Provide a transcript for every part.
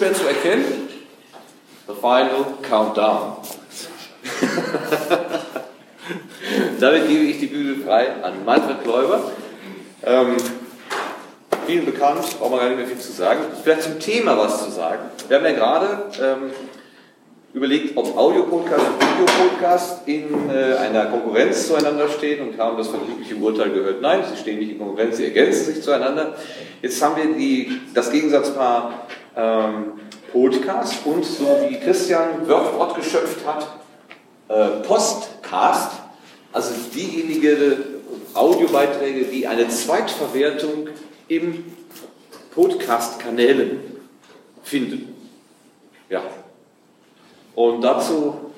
Ja, unschwer zu erkennen. The Final Countdown. Damit gebe ich die Bühne frei an Manfred Kläuber. Ähm, vielen bekannt, braucht man gar nicht mehr viel zu sagen. Vielleicht zum Thema was zu sagen. Wir haben ja gerade ähm, überlegt, ob Audiopodcast und Videopodcast in äh, einer Konkurrenz zueinander stehen und haben das vertriebliche Urteil gehört. Nein, sie stehen nicht in Konkurrenz, sie ergänzen sich zueinander. Jetzt haben wir die, das Gegensatzpaar ähm, Podcast und so wie Christian Wort geschöpft hat, äh, Postcast, also diejenige Audiobeiträge, die eine Zweitverwertung im Podcast-Kanälen finden. Ja. Und dazu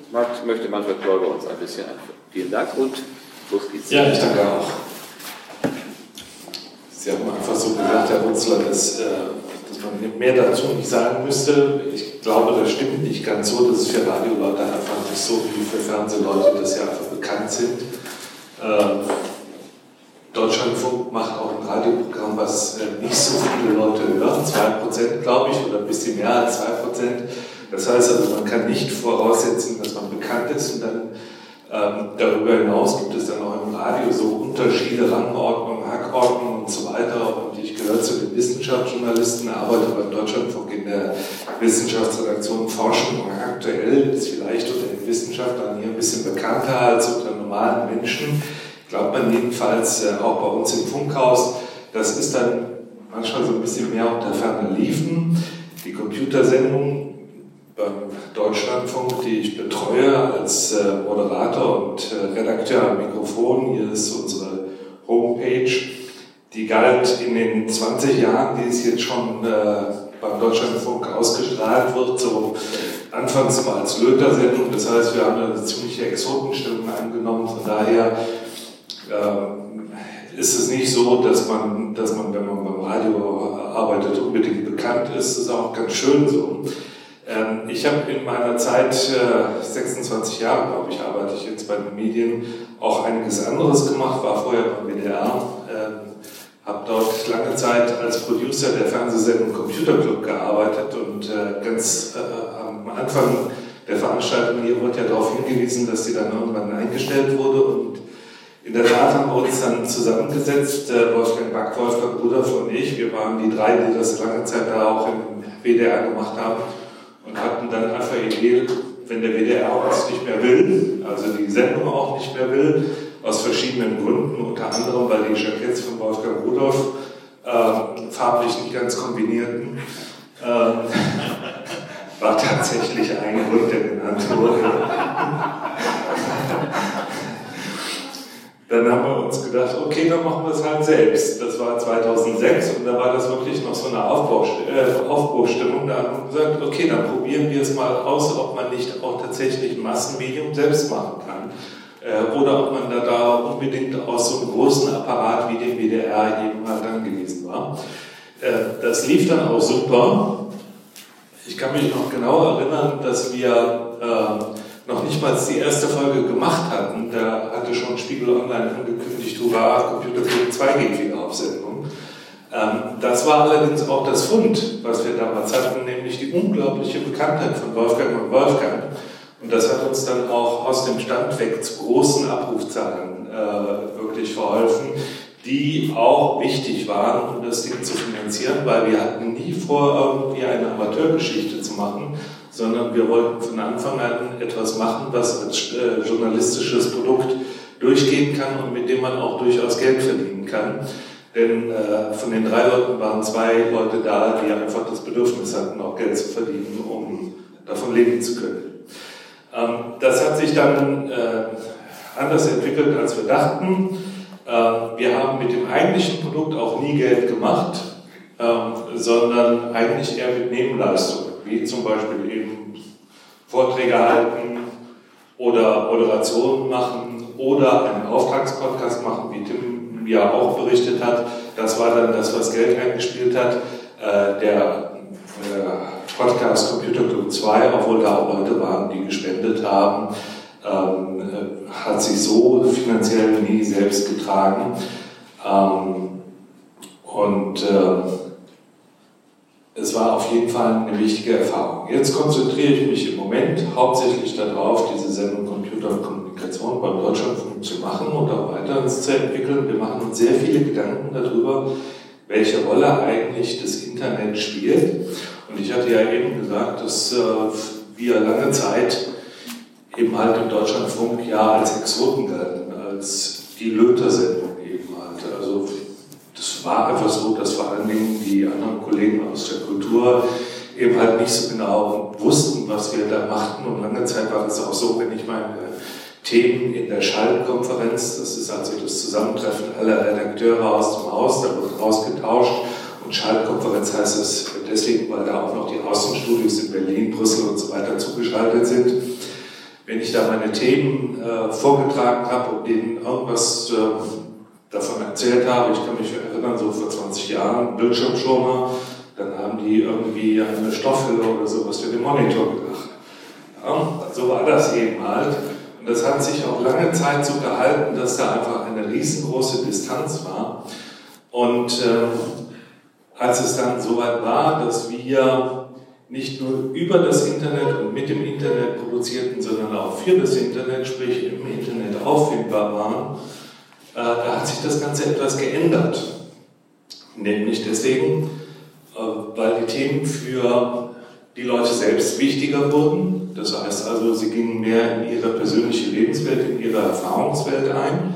möchte Manfred Kläuber uns ein bisschen einführen. Vielen Dank und los geht's. Ja, ich danke auch. Sie haben einfach so gesagt, Herr Runzler, dass, äh, dass mehr dazu nicht sagen müsste. Ich glaube, das stimmt nicht ganz so. Das ist für Radioleute einfach nicht so wie für Fernsehleute, dass sie einfach bekannt sind. Ähm, Deutschlandfunk macht auch ein Radioprogramm, was äh, nicht so viele Leute hören, 2% glaube ich, oder ein bisschen mehr als 2%. Das heißt also, man kann nicht voraussetzen, dass man bekannt ist und dann ähm, darüber hinaus gibt es dann auch im Radio so Unterschiede, Rangordnung, Hackordnung und so weiter. Und gehöre zu den Wissenschaftsjournalisten, arbeite beim Deutschlandfunk in der Wissenschaftsredaktion Forschung aktuell, ist vielleicht unter den Wissenschaftlern hier ein bisschen bekannter als unter normalen Menschen glaubt man jedenfalls äh, auch bei uns im Funkhaus. Das ist dann manchmal so ein bisschen mehr unter ferner Liefen. Die Computersendung beim Deutschlandfunk, die ich betreue als äh, Moderator und äh, Redakteur am Mikrofon, hier ist unsere Homepage, die galt in den 20 Jahren, die es jetzt schon beim Deutschlandfunk ausgestrahlt wird, so anfangs mal als Löter-Sendung. Das heißt, wir haben eine ziemliche Exotenstellung angenommen. Von daher äh, ist es nicht so, dass man, dass man, wenn man beim Radio arbeitet, unbedingt bekannt ist. Das ist auch ganz schön so. Ähm, ich habe in meiner Zeit, 26 äh, Jahre glaube ich, arbeite ich jetzt bei den Medien, auch einiges anderes gemacht, war vorher beim WDR, ähm, habe dort lange Zeit als Producer der Fernsehsendung Computer Club gearbeitet und äh, ganz am Anfang der Veranstaltung hier wurde ja darauf hingewiesen, dass sie dann irgendwann eingestellt wurde und in der Tat haben wir uns dann zusammengesetzt, äh, Wolfgang Back, Wolfgang Rudolf und ich. Wir waren die drei, die das lange Zeit da auch im WDR gemacht haben und hatten dann einfach Idee, wenn der WDR uns nicht mehr will, also die Sendung auch nicht mehr will, aus verschiedenen Gründen, unter anderem, weil die Jackets von Wolfgang Rudolf äh, farblich nicht ganz kombinierten, äh, war tatsächlich ein Grund, der genannt wurde. Dann haben wir uns gedacht, okay, dann machen wir es halt selbst. Das war 2006 und da war das wirklich noch so eine äh, Aufbruchstimmung. Da haben wir gesagt, okay, dann probieren wir es mal aus, ob man nicht auch tatsächlich ein Massenmedium selbst machen kann. Äh, oder ob man da, da unbedingt aus so einem großen Apparat wie dem WDR eben halt angewiesen war. Äh, das lief dann auch super. Ich kann mich noch genau erinnern, dass wir noch nicht mal die erste Folge gemacht hatten, da hatte schon Spiegel Online angekündigt, hurra, Computer Club 2 geht wieder auf Sendung. Ähm, das war allerdings auch das Fund, was wir damals hatten, nämlich die unglaubliche Bekanntheit von Wolfgang und Wolfgang. Und das hat uns dann auch aus dem Stand weg zu großen Abrufzahlen äh, wirklich verholfen, die auch wichtig waren, um das Ding zu finanzieren, weil wir hatten nie vor, irgendwie eine Amateurgeschichte zu machen, sondern wir wollten von Anfang an etwas machen, was als äh, journalistisches Produkt durchgehen kann und mit dem man auch durchaus Geld verdienen kann. Denn äh, von den drei Leuten waren zwei Leute da, die einfach das Bedürfnis hatten, auch Geld zu verdienen, um davon leben zu können. Ähm, das hat sich dann äh, anders entwickelt, als wir dachten. Äh, wir haben mit dem eigentlichen Produkt auch nie Geld gemacht, ähm, sondern eigentlich eher mit Nebenleistungen wie zum Beispiel eben Vorträge halten oder Moderationen machen oder einen Auftragspodcast machen, wie Tim ja auch berichtet hat. Das war dann das, was Geld eingespielt hat. Äh, der Podcast Computer Club 2, obwohl da auch Leute waren, die gespendet haben, ähm, äh, hat sich so finanziell nie selbst getragen. Ähm, und äh, jeden Fall eine wichtige Erfahrung. Jetzt konzentriere ich mich im Moment hauptsächlich darauf, diese Sendung Computer und Kommunikation beim Deutschlandfunk zu machen und auch weiter zu entwickeln. Wir machen uns sehr viele Gedanken darüber, welche Rolle eigentlich das Internet spielt. Und ich hatte ja eben gesagt, dass äh, wir lange Zeit eben halt im Deutschlandfunk ja als Exoten galten, als die Löter-Sendung eben halt. Also das war einfach so, dass vor allen Dingen die anderen Kollegen aus der Kultur eben halt nicht so genau wussten, was wir da machten. Und lange Zeit war es auch so, wenn ich meine Themen in der Schaltkonferenz, das ist also das Zusammentreffen aller Redakteure aus dem Haus, da wird ausgetauscht. Und Schaltkonferenz heißt es deswegen, weil da auch noch die Außenstudios in Berlin, Brüssel und so weiter zugeschaltet sind. Wenn ich da meine Themen äh, vorgetragen habe und denen irgendwas äh, davon erzählt habe, ich kann mich erinnern, so vor 20 Jahren, Bildschirmschoner, dann haben die irgendwie eine Stoffhülle oder sowas für den Monitor gedacht. Ja, so war das eben halt. Und das hat sich auch lange Zeit so gehalten, dass da einfach eine riesengroße Distanz war. Und äh, als es dann soweit war, dass wir nicht nur über das Internet und mit dem Internet produzierten, sondern auch für das Internet, sprich im Internet auffindbar waren, äh, da hat sich das Ganze etwas geändert. Nämlich deswegen, äh, weil die Themen für die Leute selbst wichtiger wurden. Das heißt also, sie gingen mehr in ihre persönliche Lebenswelt, in ihre Erfahrungswelt ein.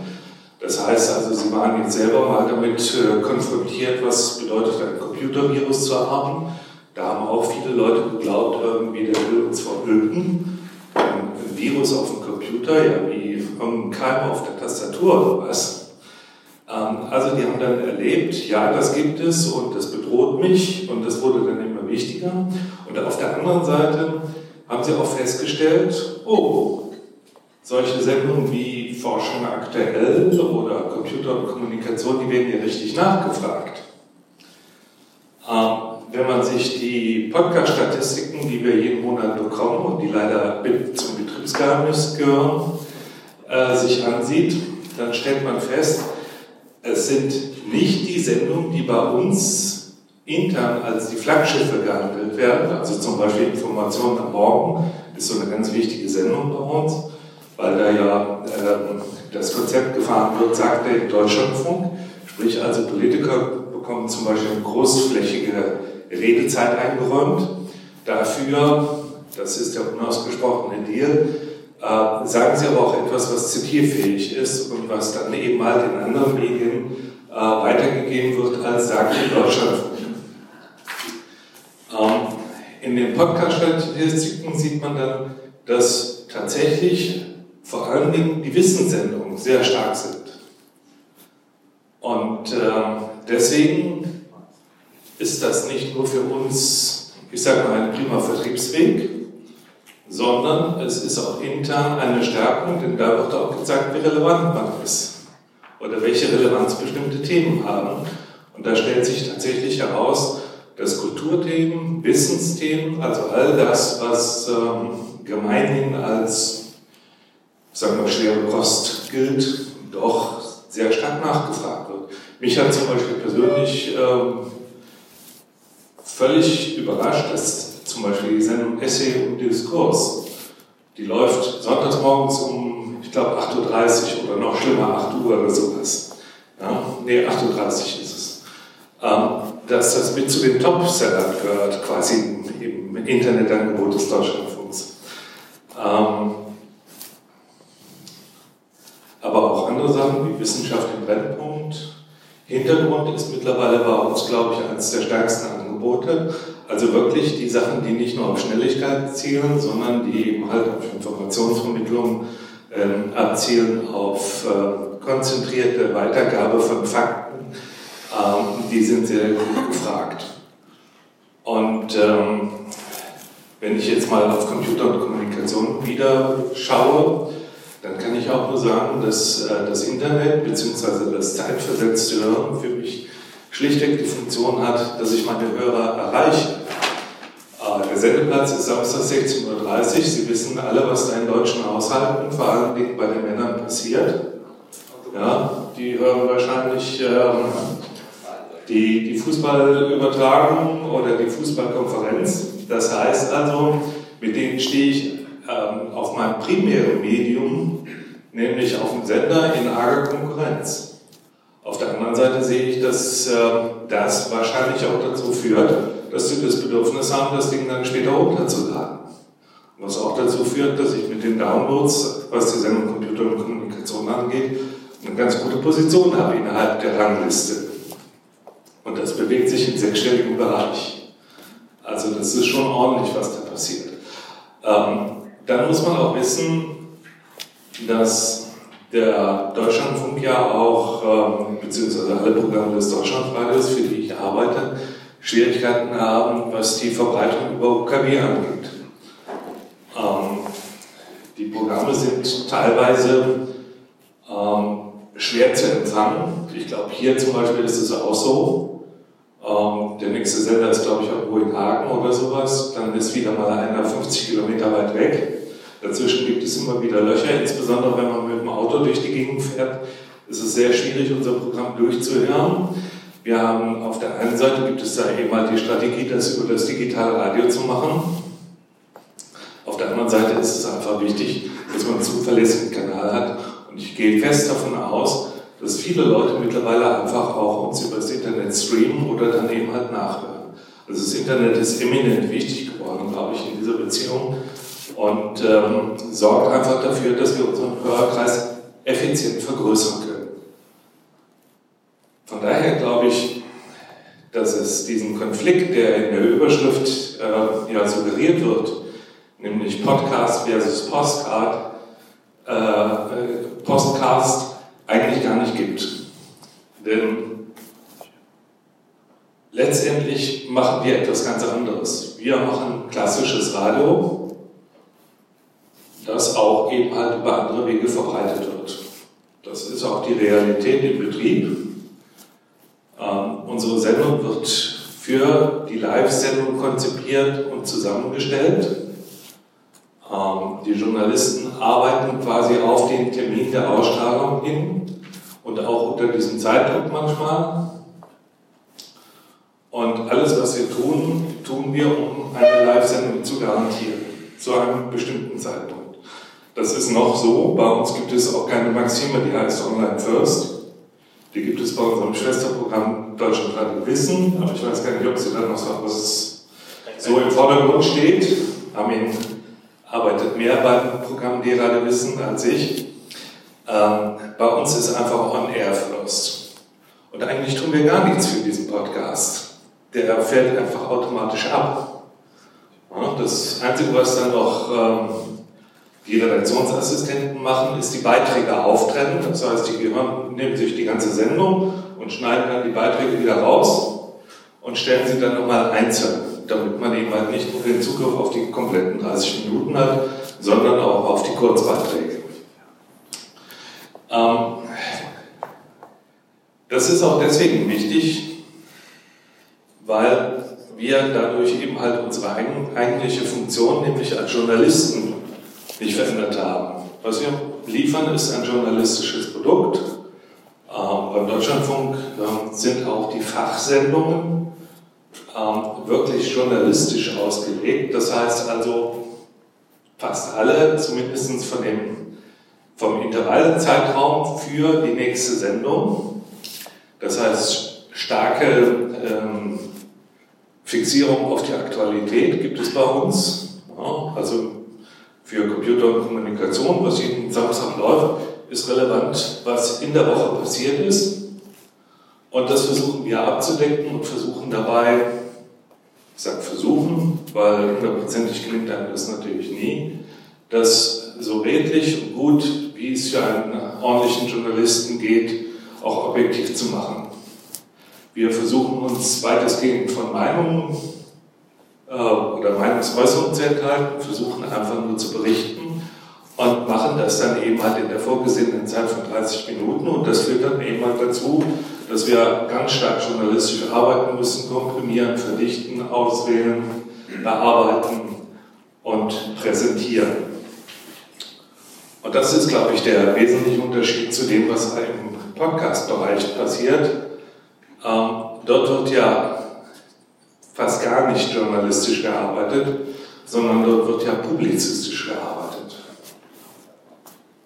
Das heißt also, sie waren jetzt selber mal damit äh, konfrontiert, was bedeutet ein Computervirus zu haben. Da haben auch viele Leute geglaubt, irgendwie, der will uns verhüllen. Ein Virus auf dem Computer, ja, wie irgendein Keim auf der Tastatur oder was. Ähm, also die haben dann erlebt, ja, das gibt es und das bedroht mich und das wurde dann immer wichtiger. Und auf der anderen Seite haben sie auch festgestellt, oh, solche Sendungen wie Forschung aktuell oder Computer und Kommunikation, die werden ja richtig nachgefragt. Ähm, wenn man sich die Podcast-Statistiken, die wir jeden Monat bekommen und die leider zum Betriebsgeheimnis gehören, äh, sich ansieht, dann stellt man fest, es sind nicht die Sendungen, die bei uns intern als die Flaggschiffe gehandelt werden, also zum Beispiel Informationen am Morgen ist so eine ganz wichtige Sendung bei uns, weil da ja äh, das Konzept gefahren wird, sagt der Deutschlandfunk, sprich also Politiker bekommen zum Beispiel eine großflächige Redezeit eingeräumt. Dafür, das ist der unausgesprochene Deal, äh, sagen Sie aber auch etwas, was zitierfähig ist und was dann eben halt in anderen Medien äh, weitergegeben wird, als sagt in Deutschland. Ähm, in den Podcast-Statistiken sieht man dann, dass tatsächlich vor allen Dingen die Wissenssendungen sehr stark sind. Und äh, deswegen ist das nicht nur für uns, ich sage mal, ein prima Vertriebsweg, sondern es ist auch intern eine Stärkung, denn da wird auch gesagt, wie relevant man ist oder welche Relevanz bestimmte Themen haben. Und da stellt sich tatsächlich heraus, dass Kulturthemen, Wissensthemen, also all das, was ähm, gemeinhin als, sagen wir, schwere Kost gilt, doch sehr stark nachgefragt wird. Mich hat zum Beispiel persönlich ähm, völlig überrascht, dass zum Beispiel die Sendung Essay und Diskurs. Die läuft sonntags morgens um, ich glaube, 8.30 Uhr oder noch schlimmer, 8 Uhr oder sowas. Ja, nee, 8.30 Uhr ist es. Ähm, dass das mit zu den Top-Sellern gehört, quasi im Internetangebot des Deutschlandfunks. Ähm, aber auch andere Sachen wie Wissenschaft im Brennpunkt. Hintergrund ist mittlerweile bei uns, glaube ich, eines der stärksten Angebote. Also wirklich die Sachen, die nicht nur auf Schnelligkeit zielen, sondern die eben halt auf Informationsvermittlung ähm, abzielen, auf äh, konzentrierte Weitergabe von Fakten, ähm, die sind sehr gut gefragt. Und ähm, wenn ich jetzt mal auf Computer und Kommunikation wieder schaue, dann kann ich auch nur sagen, dass äh, das Internet bzw. das zeitversetzte Hören für mich schlichtweg die Funktion hat, dass ich meine Hörer erreiche. Äh, der Sendeplatz ist Samstag 16.30 Uhr. Sie wissen alle, was da in deutschen Haushalten, vor allem bei den Männern passiert. Ja, die hören wahrscheinlich ähm, die, die Fußballübertragung oder die Fußballkonferenz. Das heißt also, mit denen stehe ich ähm, auf meinem primären Medium, nämlich auf dem Sender, in arger Konkurrenz. Auf der anderen Seite sehe ich, dass äh, das wahrscheinlich auch dazu führt, dass sie das Bedürfnis haben, das Ding dann später runterzuladen. Was auch dazu führt, dass ich mit den Downloads, was die Sendung Computer und Kommunikation angeht, eine ganz gute Position habe innerhalb der Rangliste. Und das bewegt sich im sechsstelligen Bereich. Also das ist schon ordentlich, was da passiert. Ähm, dann muss man auch wissen, dass der Deutschlandfunk ja auch, ähm, beziehungsweise alle Programme des Deutschlandradios, für die ich arbeite, Schwierigkeiten haben, was die Verbreitung über UKW angeht. Ähm, die Programme sind teilweise ähm, schwer zu empfangen. Ich glaube, hier zum Beispiel ist es auch so. Ähm, der nächste Sender ist, glaube ich, irgendwo in Hagen oder sowas. Dann ist wieder mal einer 50 Kilometer weit weg. Dazwischen gibt es immer wieder Löcher, insbesondere wenn man mit dem Auto durch die Gegend fährt. ist Es sehr schwierig, unser Programm durchzuhören. Wir haben auf der einen Seite gibt es da eben halt die Strategie, das über das digitale Radio zu machen. Auf der anderen Seite ist es einfach wichtig, dass man einen zuverlässigen Kanal hat. Und ich gehe fest davon aus, dass viele Leute mittlerweile einfach auch uns über das Internet streamen oder dann eben halt nachhören. Also das Internet ist eminent wichtig geworden, glaube ich, in dieser Beziehung und ähm, sorgt einfach dafür, dass wir unseren Hörerkreis effizient vergrößern können. Von daher glaube ich, dass es diesen Konflikt, der in der Überschrift äh, ja suggeriert wird, nämlich Podcast versus Postcard, äh, äh, Postcast, eigentlich gar nicht gibt. Denn letztendlich machen wir etwas ganz anderes. Wir machen klassisches Radio, das auch eben halt über andere Wege verbreitet wird. Das ist auch die Realität im Betrieb. Ähm, unsere Sendung wird für die Live-Sendung konzipiert und zusammengestellt. Ähm, die Journalisten arbeiten quasi auf den Termin der Ausstrahlung hin und auch unter diesem Zeitdruck manchmal. Und alles, was wir tun, tun wir, um eine Live-Sendung zu garantieren, zu einem bestimmten Zeitpunkt. Das ist noch so. Bei uns gibt es auch keine Maxime, die heißt Online First. Die gibt es bei unserem Schwesterprogramm Deutschland Radio Wissen, aber ich weiß gar nicht, ob Sie da noch sagen, was so im Vordergrund steht. Armin arbeitet mehr beim Programm Die Radio Wissen als ich. Ähm, bei uns ist einfach On Air First. Und eigentlich tun wir gar nichts für diesen Podcast. Der fällt einfach automatisch ab. Ja, das Einzige, was dann noch ähm, die Redaktionsassistenten machen, ist die Beiträge auftrennen. Das heißt, die gehören, nehmen sich die ganze Sendung und schneiden dann die Beiträge wieder raus und stellen sie dann nochmal einzeln, damit man eben halt nicht nur den Zugriff auf die kompletten 30 Minuten hat, sondern auch auf die Kurzbeiträge. Ähm, das ist auch deswegen wichtig, weil wir dadurch eben halt unsere eigentliche Funktion, nämlich als Journalisten, nicht verändert haben. Was wir liefern, ist ein journalistisches Produkt. Ähm, beim Deutschlandfunk ähm, sind auch die Fachsendungen ähm, wirklich journalistisch ausgelegt. Das heißt also, fast alle, zumindest von dem, vom Intervallzeitraum für die nächste Sendung. Das heißt, starke ähm, Fixierung auf die Aktualität gibt es bei uns. Ja, also für Computer und Kommunikation, was jeden Samstag läuft, ist relevant, was in der Woche passiert ist. Und das versuchen wir abzudecken und versuchen dabei, ich sage versuchen, weil hundertprozentig gelingt einem das natürlich nie, das so redlich und gut, wie es für einen ordentlichen Journalisten geht, auch objektiv zu machen. Wir versuchen uns weitestgehend von Meinungen äh, oder Meinungsäußerung zu enthalten, versuchen einfach nur zu berichten und machen das dann eben halt in der vorgesehenen Zeit von 30 Minuten und das führt dann eben halt dazu, dass wir ganz stark journalistisch arbeiten müssen, komprimieren, verdichten, auswählen, bearbeiten und präsentieren. Und das ist, glaube ich, der wesentliche Unterschied zu dem, was im Podcast-Bereich passiert. Ähm, dort wird ja fast gar nicht journalistisch gearbeitet, sondern dort wird ja publizistisch gearbeitet.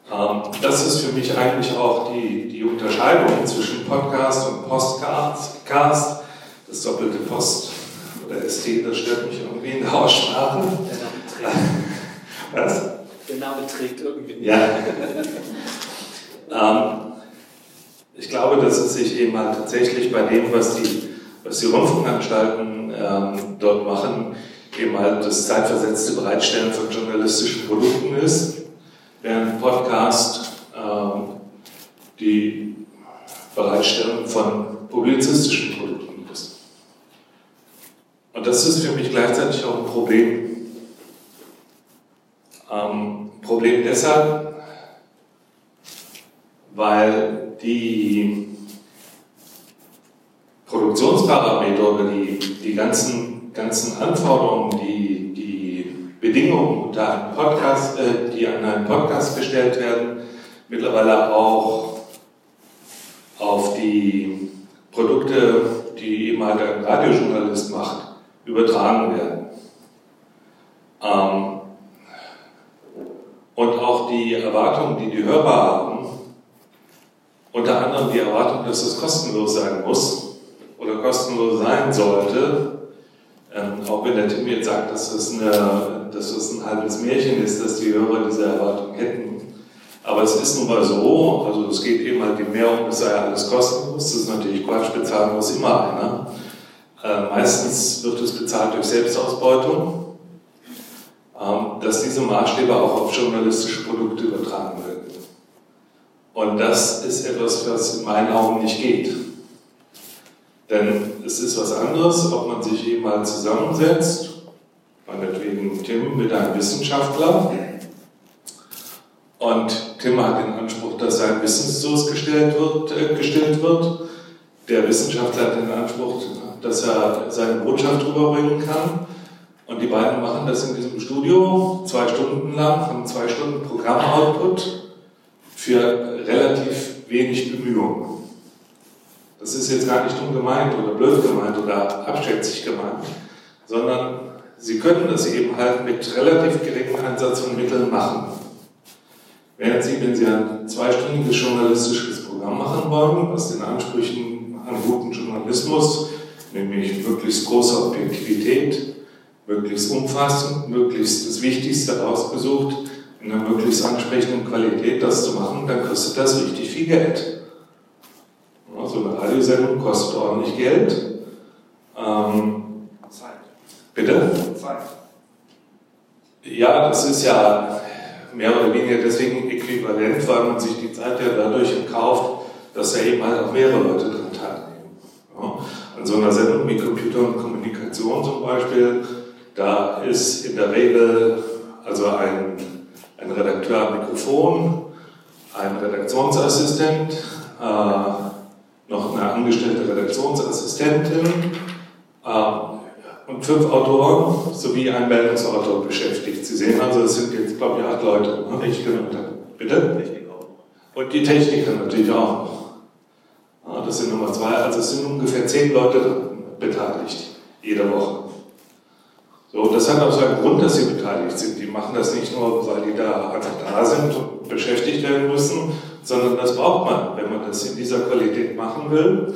Ähm, das ist für mich eigentlich auch die, die Unterscheidung zwischen Podcast und Postcast. Das doppelte Post oder ST, das stört mich irgendwie in der Aussprache. Der Name trägt. Was? Der Name trägt irgendwie nicht. Ja. ähm, ich glaube, dass es sich eben halt tatsächlich bei dem, was die, was die Rundfunkanstalten ähm, dort machen, eben halt das zeitversetzte Bereitstellen von journalistischen Produkten ist, während Podcast ähm, die Bereitstellung von publizistischen Produkten ist. Und das ist für mich gleichzeitig auch ein Problem. Ähm, Problem deshalb, weil die Produktionsparameter oder die, die ganzen, ganzen Anforderungen, die, die Bedingungen, unter Podcast, äh, die an einen Podcast gestellt werden, mittlerweile auch auf die Produkte, die eben halt ein Radiojournalist macht, übertragen werden. Ähm, und auch die Erwartungen, die die Hörer haben, unter anderem die Erwartung, dass es kostenlos sein muss kostenlos sein sollte, ähm, auch wenn der Tim jetzt sagt, dass es, eine, dass es ein halbes Märchen ist, dass die Hörer diese Erwartung hätten. Aber es ist nun mal so, also es geht eben halt mehr um, es sei alles kostenlos. Das ist natürlich Quatsch, bezahlen muss immer einer. Äh, meistens wird es bezahlt durch Selbstausbeutung ähm, dass diese Maßstäbe auch auf journalistische Produkte übertragen werden. Und das ist etwas, was in meinen Augen nicht geht. Denn es ist was anderes, ob man sich mal zusammensetzt, meinetwegen Tim mit einem Wissenschaftler, und Tim hat den Anspruch, dass sein Wissensdurst gestellt wird, äh, gestillt wird. Der Wissenschaftler hat den Anspruch, dass er seine Botschaft rüberbringen kann. Und die beiden machen das in diesem Studio zwei Stunden lang, haben zwei Stunden Programmoutput für relativ wenig Bemühungen. Das ist jetzt gar nicht dumm gemeint oder blöd gemeint oder abschätzig gemeint, sondern sie können das eben halt mit relativ geringem Einsatz von Mitteln machen. Während Sie, wenn Sie ein zweistündiges journalistisches Programm machen wollen, was den Ansprüchen an guten Journalismus, nämlich möglichst große Objektivität, möglichst umfassend, möglichst das Wichtigste rausgesucht, in einer möglichst ansprechenden Qualität das zu machen, dann kostet das richtig viel Geld. So eine Radiosendung kostet ordentlich Geld. Ähm, Zeit. Bitte? Zeit. Ja, das ist ja mehr oder weniger deswegen äquivalent, weil man sich die Zeit ja dadurch kauft, dass ja eben halt auch mehrere Leute dran teilnehmen. Ja. An so einer Sendung wie Computer und Kommunikation zum Beispiel da ist in der Regel also ein, ein Redakteur am Mikrofon, ein Redaktionsassistent, äh, noch eine angestellte Redaktionsassistentin äh, und fünf Autoren sowie ein Meldungsautor beschäftigt. Sie sehen also, es sind jetzt, glaube ich, acht Leute. Ne? Ich Bitte? Technik auch. Und die Techniker natürlich auch noch. Das sind Nummer zwei, also es sind ungefähr zehn Leute beteiligt, jede Woche. So, das hat auch seinen Grund, dass sie beteiligt sind. Die machen das nicht nur, weil die da einfach da sind und beschäftigt werden müssen, sondern das braucht man, wenn man das in dieser Qualität machen will.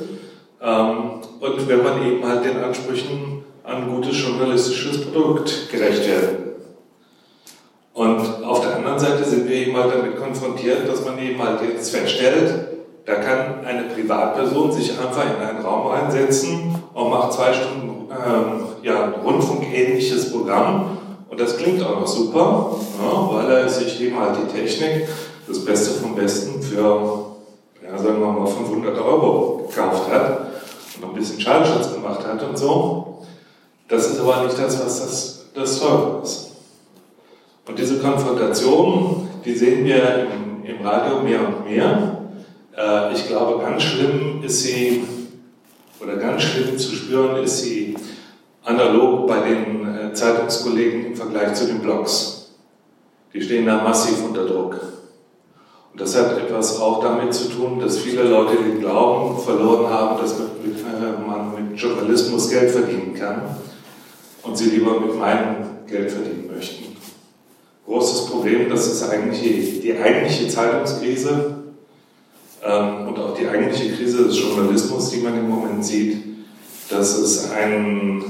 Ähm, und wenn man eben halt den Ansprüchen an gutes journalistisches Produkt gerecht werden. Und auf der anderen Seite sind wir eben halt damit konfrontiert, dass man eben halt jetzt feststellt, da kann eine Privatperson sich einfach in einen Raum einsetzen und macht zwei Stunden ähm, ja, rundfunkähnliches Programm. Und das klingt auch noch super, ja, weil er sich eben halt die Technik, das Beste vom Besten, für, ja, sagen wir mal, 500 Euro gekauft hat und ein bisschen Schallschutz gemacht hat und so. Das ist aber nicht das, was das, das Teure ist. Und diese Konfrontation, die sehen wir im, im Radio mehr und mehr. Äh, ich glaube, ganz schlimm ist sie, oder ganz schlimm zu spüren ist sie analog bei den Zeitungskollegen im Vergleich zu den Blogs. Die stehen da massiv unter Druck. Und das hat etwas auch damit zu tun, dass viele Leute den Glauben verloren haben, dass man mit Journalismus Geld verdienen kann und sie lieber mit Meinung Geld verdienen möchten. Großes Problem, das ist eigentlich die, die eigentliche Zeitungskrise ähm, und auch die eigentliche Krise des Journalismus, die man im Moment sieht, dass es einen,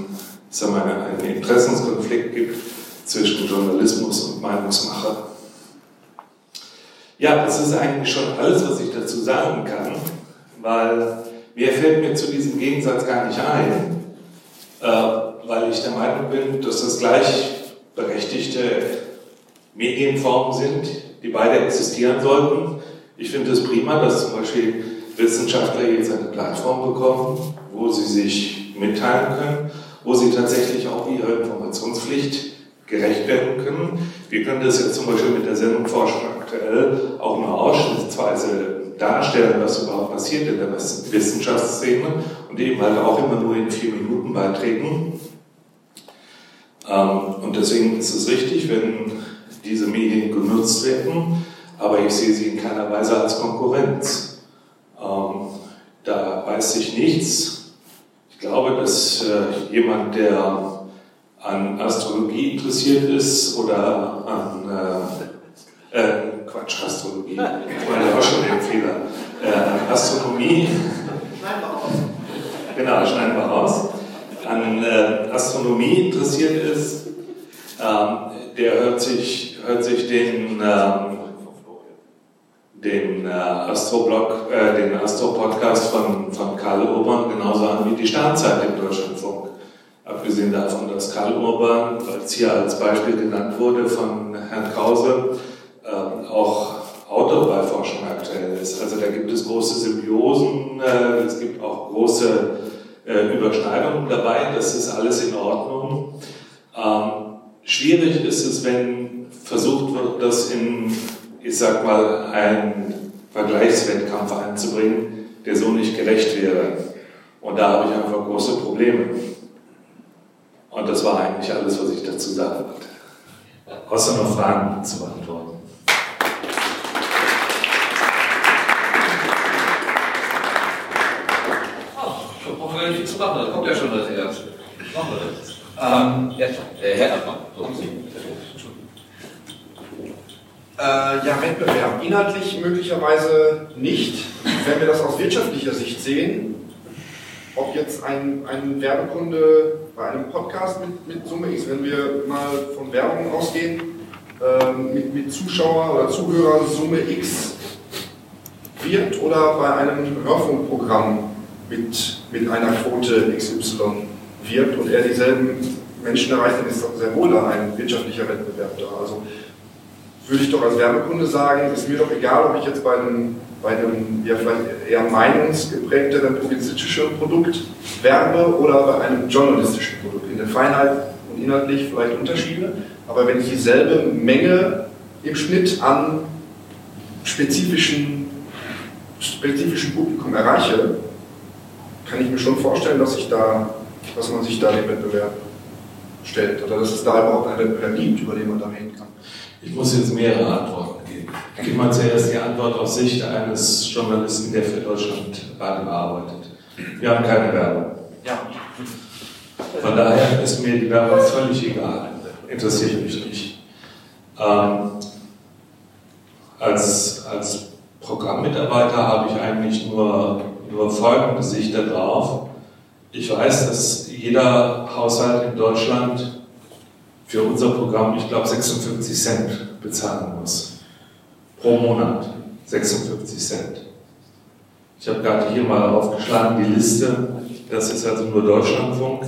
sagen wir, einen Interessenskonflikt gibt zwischen Journalismus und Meinungsmacher. Ja, das ist eigentlich schon alles, was ich dazu sagen kann, weil mehr fällt mir zu diesem Gegensatz gar nicht ein, äh, weil ich der Meinung bin, dass das gleichberechtigte Medienformen sind, die beide existieren sollten. Ich finde es prima, dass zum Beispiel Wissenschaftler jetzt eine Plattform bekommen, wo sie sich mitteilen können, wo sie tatsächlich auch ihrer Informationspflicht gerecht werden können. Wir können das jetzt zum Beispiel mit der Sendung Forschung aktuell auch nur ausschnittsweise darstellen, was überhaupt passiert in der Wissenschaftsszene und eben halt auch immer nur in vier Minuten Beiträgen. Ähm, und deswegen ist es richtig, wenn diese Medien genutzt werden, aber ich sehe sie in keiner Weise als Konkurrenz. Ähm, da weiß sich nichts. Ich glaube, dass äh, jemand, der an Astrologie interessiert ist oder an äh, äh, Quatsch, Astrologie, ich meine auch schon den Fehler, äh, Astronomie, genau, schneiden wir raus, an äh, Astronomie interessiert ist, ähm, der hört sich, hört sich den, ähm, den äh, Astro-Blog, äh, den Astro-Podcast von, von Karl Urban genauso an wie die Sternzeit im Deutschlandfunk. Abgesehen davon, dass Karl Urban, als hier als Beispiel genannt wurde von Herrn Krause, äh, auch Autor bei Forschung aktuell ist. Also da gibt es große Symbiosen, äh, es gibt auch große äh, Überschneidungen dabei, das ist alles in Ordnung. Ähm, schwierig ist es, wenn versucht wird, das in, ich sag mal, einen Vergleichswettkampf einzubringen, der so nicht gerecht wäre. Und da habe ich einfach große Probleme. Und das war eigentlich alles, was ich dazu sagen wollte. Außer noch Fragen zu beantworten. Wir gar nicht zu machen, das kommt ja schon das Erste. Machen wir das. Ähm, ja, äh, Herr Erdmann. Äh, ja, Wettbewerb. Inhaltlich möglicherweise nicht. Wenn wir das aus wirtschaftlicher Sicht sehen, ob jetzt ein, ein Werbekunde bei einem Podcast mit, mit Summe X, wenn wir mal von Werbung ausgehen, äh, mit, mit Zuschauer oder Zuhörern Summe X wird oder bei einem Hörfunkprogramm mit, mit einer Quote XY wird und er dieselben Menschen erreicht, dann ist doch sehr wohl ein wirtschaftlicher Wettbewerb da. Also würde ich doch als Werbekunde sagen, ist mir doch egal, ob ich jetzt bei einem bei einem ja, vielleicht eher meinungsgeprägteren publizistischen Produkt werbe oder bei einem journalistischen Produkt. In der Feinheit und inhaltlich vielleicht Unterschiede, aber wenn ich dieselbe Menge im Schnitt an spezifischen, spezifischen Publikum erreiche, kann ich mir schon vorstellen, dass, ich da, dass man sich da den Wettbewerb stellt oder dass es da überhaupt einen Wettbewerb gibt, über den man da reden kann. Ich muss jetzt mehrere Antworten geben. Ich gebe mal zuerst die Antwort aus Sicht eines Journalisten, der für Deutschland Radio arbeitet. Wir haben keine Werbung. Ja. Von daher ist mir die Werbung völlig egal. Interessiert mich nicht. Ähm, als, als Programmmitarbeiter habe ich eigentlich nur, nur folgende Sicht darauf. Ich weiß, dass jeder Haushalt in Deutschland für unser Programm, ich glaube, 56 Cent bezahlen muss. Pro Monat 56 Cent. Ich habe gerade hier mal aufgeschlagen die Liste. Das ist also nur Deutschlandfunk.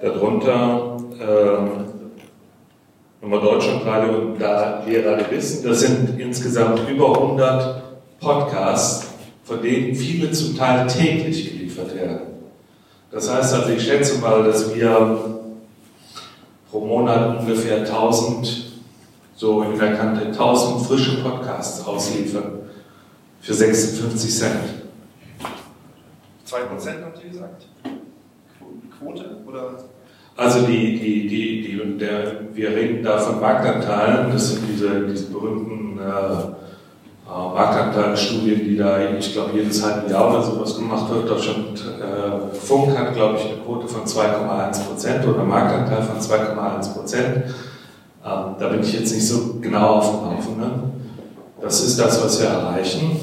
Darunter äh, Nummer Deutschlandradio und da wir gerade wissen, das sind insgesamt über 100 Podcasts, von denen viele zum Teil täglich geliefert werden. Das heißt also, ich schätze mal, dass wir pro Monat ungefähr 1000, so in der Kante 1000 frische Podcasts ausliefern für 56 Cent. 2% habt ihr gesagt? Quote? Oder? Also die, die, die, die, der, wir reden da von Marktanteilen, das sind diese, diese berühmten äh, Marktanteilstudien, die da, ich glaube, jedes halbe Jahr oder sowas gemacht wird. Deutschland äh, Funk hat, glaube ich, eine Quote von 2,1 Prozent oder Marktanteil von 2,1 Prozent. Ähm, da bin ich jetzt nicht so genau auf dem Laufenden. Das ist das, was wir erreichen.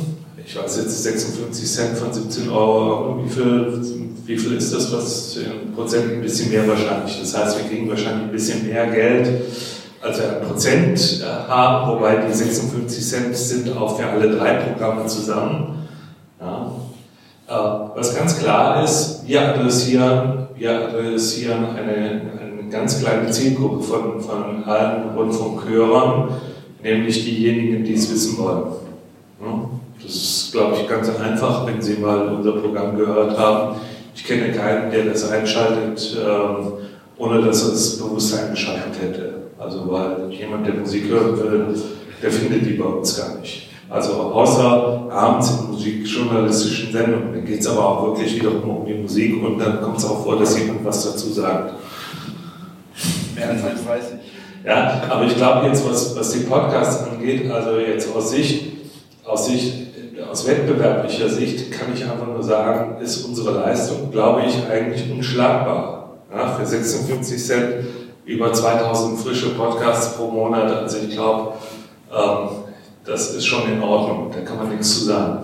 Ich weiß jetzt 56 Cent von 17 Euro. Wie viel, wie viel ist das? Was in Prozent ein bisschen mehr wahrscheinlich. Das heißt, wir kriegen wahrscheinlich ein bisschen mehr Geld als wir ein Prozent äh, haben, wobei die 56 Cent sind auch für alle drei Programme zusammen. Ja. Äh, was ganz klar ist, wir adressieren, wir adressieren eine, eine ganz kleine Zielgruppe von, von allen Rundfunkhörern, nämlich diejenigen, die es wissen wollen. Ja. Das ist, glaube ich, ganz einfach, wenn Sie mal unser Programm gehört haben. Ich kenne keinen, der das einschaltet, ähm, ohne dass er es bewusst eingeschaltet hätte. Also weil jemand, der Musik hören will, der findet die bei uns gar nicht. Also außer abends in musikjournalistischen Sendungen. Dann geht es aber auch wirklich wiederum um die Musik und dann kommt es auch vor, dass jemand was dazu sagt. Mehr als 1,30. Ja, aber ich glaube jetzt, was, was die Podcasts angeht, also jetzt aus Sicht, aus Sicht, aus wettbewerblicher Sicht kann ich einfach nur sagen, ist unsere Leistung, glaube ich, eigentlich unschlagbar. Ja, für 56 Cent über 2000 frische Podcasts pro Monat. Also ich glaube, ähm, das ist schon in Ordnung. Da kann man nichts zu sagen.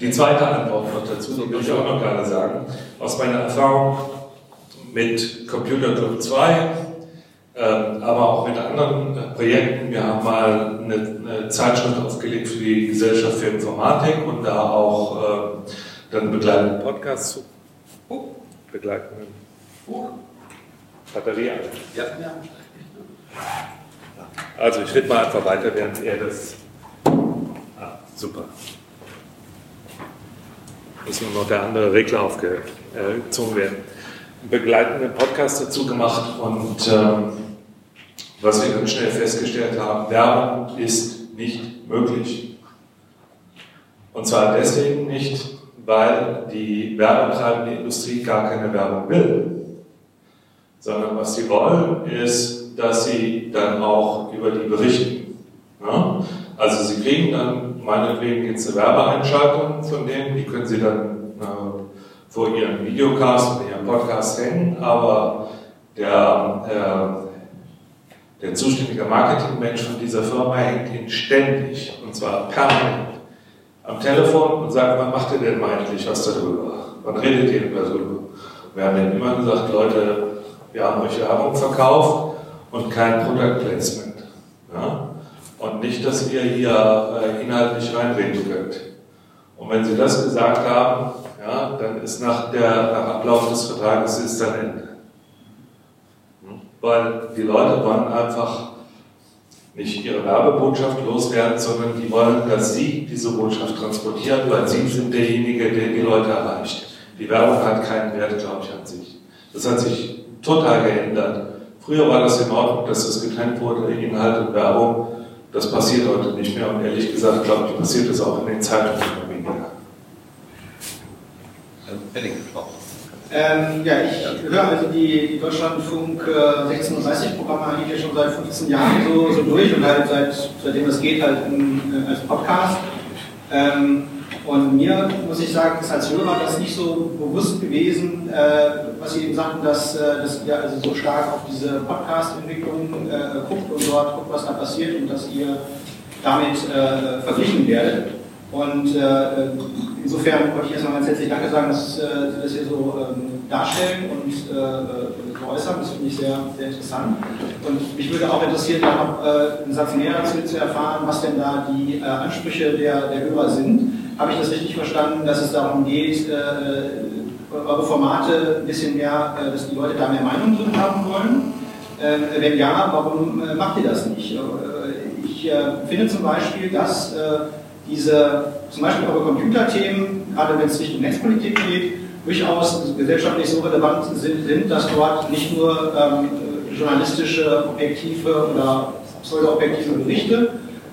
Die zweite Antwort noch dazu, die will ich auch noch gerade sagen. Aus meiner Erfahrung mit Computer Club 2, ähm, aber auch mit anderen äh, Projekten. Wir haben mal eine, eine, Zeitschrift aufgelegt für die Gesellschaft für Informatik und da auch äh, dann begleitende Podcasts zu. Oh, begleitenden. Oh. Batterie an. Ja. Also ich rede mal einfach weiter, während er das. Ah, super. Muss nur noch der andere Regler aufgezogen werden. Einen begleitenden Podcast dazu gemacht und ähm, was wir ganz schnell festgestellt haben, Werbung ist nicht möglich. Und zwar deswegen nicht, weil die werbetreibende Industrie gar keine Werbung will sondern was sie wollen, ist, dass sie dann auch über die berichten. Ja? Also sie kriegen dann meinetwegen jetzt eine Werbeeinschaltung von denen, die können sie dann äh, vor ihren Videocast oder ihrem Podcast hängen, aber der, äh, der zuständige Marketingmensch von dieser Firma hängt ihnen ständig, und zwar permanent, am Telefon und sagt, wann macht ihr denn eigentlich was darüber? Wann redet ihr darüber? Wir haben ihnen immer gesagt, Leute, wir haben euch Werbung verkauft und kein Product Placement. Ja? Und nicht, dass ihr hier äh, inhaltlich reinreden könnt. Und wenn Sie das gesagt haben, ja, dann ist nach, der, nach Ablauf des Vertrages ist dann Ende. Hm? Weil die Leute wollen einfach nicht ihre Werbebotschaft loswerden, sondern die wollen, dass Sie diese Botschaft transportieren, weil Sie sind derjenige, der die Leute erreicht. Die Werbung hat keinen Wert, glaube ich, an sich. Das hat sich total geändert. Früher war das in Ordnung, dass das getrennt wurde, Inhalt und Werbung. Das passiert heute nicht mehr und ehrlich gesagt, glaube ich, passiert das auch in den Zeitungen immer weniger. Ähm, ja, ich höre also die, die Deutschlandfunk äh, 1630 Programme eigentlich ja schon seit 15 Jahren so, so durch und halt seit, seitdem es geht halt in, äh, als Podcast. Ähm, und mir, muss ich sagen, ist als Hörer das nicht so bewusst gewesen, äh, was Sie eben sagten, dass, äh, dass ihr also so stark auf diese Podcast-Entwicklung äh, guckt und dort guckt, was da passiert und dass ihr damit äh, verglichen werdet. Und äh, insofern wollte ich erstmal ganz herzlich Danke sagen, dass Sie das hier so ähm, darstellen und so äußern. Das finde ich sehr, sehr interessant. Und mich würde auch interessieren, da noch einen Satz mehr dazu zu erfahren, was denn da die Ansprüche der, der Hörer sind habe ich das richtig verstanden, dass es darum geht, äh, eure Formate ein bisschen mehr, äh, dass die Leute da mehr Meinung drin haben wollen? Äh, wenn ja, warum äh, macht ihr das nicht? Äh, ich äh, finde zum Beispiel, dass diese, zum Beispiel eure Computerthemen, gerade wenn es Richtung Netzpolitik geht, durchaus gesellschaftlich so relevant sind, sind dass dort nicht nur ähm, journalistische, objektive oder pseudo-objektive Berichte